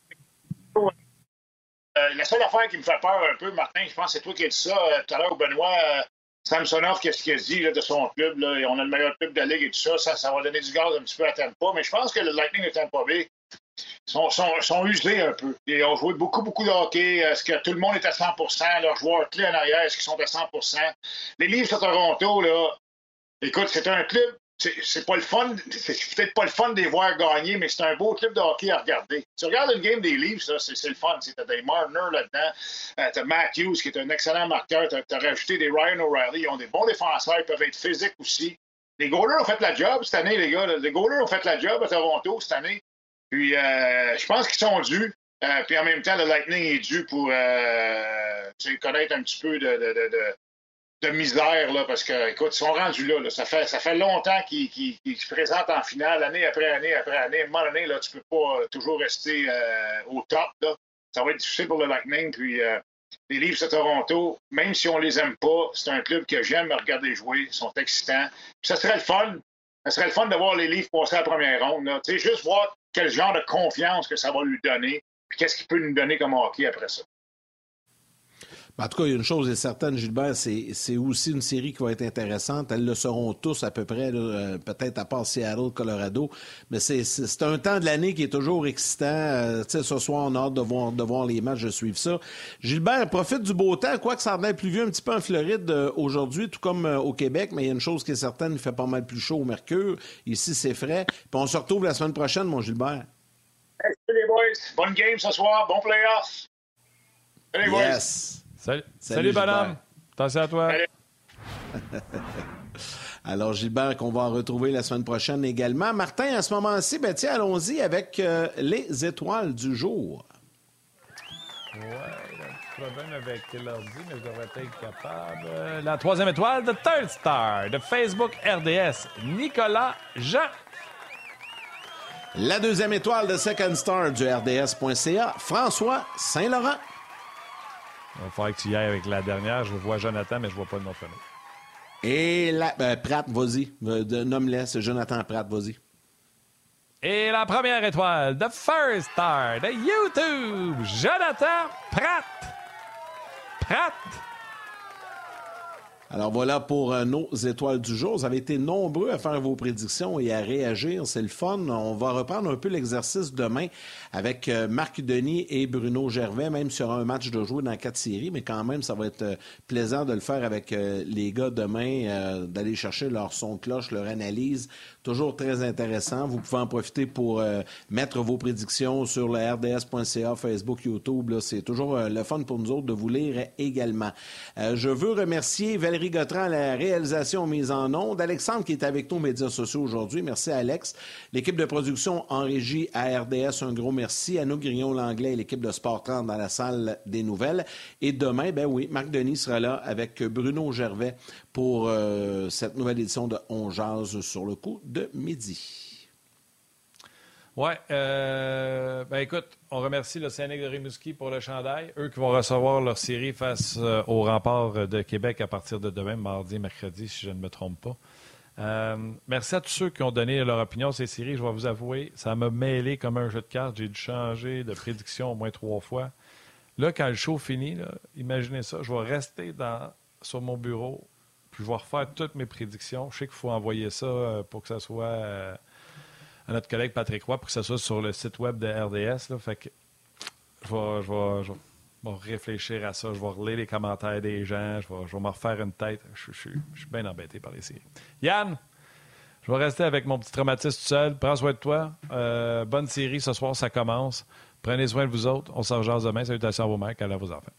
la seule affaire qui me fait peur un peu, Martin, je pense que c'est toi qui as dit ça tout à l'heure, Benoît. Samsonov, qu'est-ce qu'il dit de son club? Là, on a le meilleur club de la Ligue et tout ça, ça, va donner du gaz un petit peu à Tampa. Mais je pense que le Lightning de Tampa Bay sont, sont, usés un peu. Ils ont joué beaucoup, beaucoup de hockey. Est-ce que tout le monde est à 100% Leurs joueurs clés en arrière, est-ce qu'ils sont à 100% Les Leafs de Toronto, là, écoute, c'est un club c'est pas le fun, c'est peut-être pas le fun de les voir gagner, mais c'est un beau club de hockey à regarder. Tu regardes une game des Leafs, c'est le fun. T'as des Marner là-dedans, euh, t'as Matthews qui est un excellent marqueur, t'as as rajouté des Ryan O'Reilly, ils ont des bons défenseurs, ils peuvent être physiques aussi. Les goalers ont fait la job cette année, les gars. Les goalers ont fait la job à Toronto cette année. Puis euh, je pense qu'ils sont dus. Euh, puis en même temps, le Lightning est dû pour connaître un petit peu de misère, là, parce que, écoute, ils sont rendus là. Ça, fait, longtemps qu'ils se présentent en finale, année après année après année. À un moment donné, là, tu peux pas euh, toujours rester euh, au top. Ça va être difficile pour le Lightning. Puis, euh, les Leafs de Toronto, même si on les aime pas, c'est un club que j'aime regarder jouer. Ils sont excitants. Puis, ça serait le fun. Ça serait le fun de voir les Leafs passer à la première ronde. Tu sais, juste voir quel genre de confiance que ça va lui donner. Puis, qu'est-ce qu'il peut nous donner comme hockey après ça. En tout cas, il y a une chose est certaine, Gilbert, c'est aussi une série qui va être intéressante. Elles le seront tous à peu près, euh, peut-être à part Seattle, Colorado. Mais c'est un temps de l'année qui est toujours excitant. Euh, sais, ce soir, on a hâte de voir, de voir les matchs, de suivre ça. Gilbert, profite du beau temps, quoique ça en plus vieux un petit peu en Floride euh, aujourd'hui, tout comme au Québec, mais il y a une chose qui est certaine, il fait pas mal plus chaud au Mercure. Ici, c'est frais. Puis on se retrouve la semaine prochaine, mon Gilbert. Hey, les boys. Bonne game ce soir. Bon playoff. Yes. boys. Salut, Salut, Salut Attention à toi. Alors, Gilbert, qu'on va retrouver la semaine prochaine également. Martin, à ce moment-ci, ben, allons-y avec euh, les étoiles du jour. Un problème avec l'ordi, mais je devrais être capable. Euh, la troisième étoile de Third Star de Facebook RDS, Nicolas Jean. La deuxième étoile de Second Star du RDS.ca, François Saint-Laurent. Il va falloir que tu y ailles avec la dernière. Je vois Jonathan, mais je ne vois pas le nom de famille. Et la. Ben, Pratt, vas-y. Euh, nomme-le, c'est Jonathan Pratt, vas-y. Et la première étoile, The First Star de YouTube, Jonathan Pratt. Pratt. Alors voilà pour euh, nos étoiles du jour. Vous avez été nombreux à faire vos prédictions et à réagir. C'est le fun. On va reprendre un peu l'exercice demain avec euh, Marc Denis et Bruno Gervais, même sur un match de jouer dans quatre séries, mais quand même, ça va être euh, plaisant de le faire avec les gars demain, d'aller chercher leur son de cloche, leur analyse. Toujours très intéressant. Vous pouvez en profiter pour mettre vos prédictions sur le rds.ca, Facebook, YouTube. C'est toujours le fun pour nous autres de vous lire également. je veux remercier Valérie Valérie à la réalisation mise en ondes. Alexandre qui est avec nous aux médias sociaux aujourd'hui. Merci Alex. L'équipe de production en régie à RDS, un gros merci. À nous, Grignon-Langlais et l'équipe de Sport 30 dans la salle des nouvelles. Et demain, ben oui, Marc Denis sera là avec Bruno Gervais pour euh, cette nouvelle édition de On Jazz sur le coup de midi. Oui. Euh, ben écoute, on remercie Sénégal de Rimouski pour le chandail. Eux qui vont recevoir leur série face euh, au rempart de Québec à partir de demain, mardi mercredi, si je ne me trompe pas. Euh, merci à tous ceux qui ont donné leur opinion sur ces séries. Je vais vous avouer, ça m'a mêlé comme un jeu de cartes. J'ai dû changer de prédiction au moins trois fois. Là, quand le show finit, imaginez ça, je vais rester dans, sur mon bureau, puis je vais refaire toutes mes prédictions. Je sais qu'il faut envoyer ça pour que ça soit à notre collègue Patrick Roy pour que ça soit sur le site web de RDS. Fait que je vais, réfléchir à ça. Je vais relire les commentaires des gens. Je vais, je me refaire une tête. Je, suis bien embêté par les séries. Yann, je vais rester avec mon petit traumatisme tout seul. Prends soin de toi. Euh, bonne série ce soir, ça commence. Prenez soin de vous autres. On se rejoint demain. Salutations à vos mères, à vos enfants.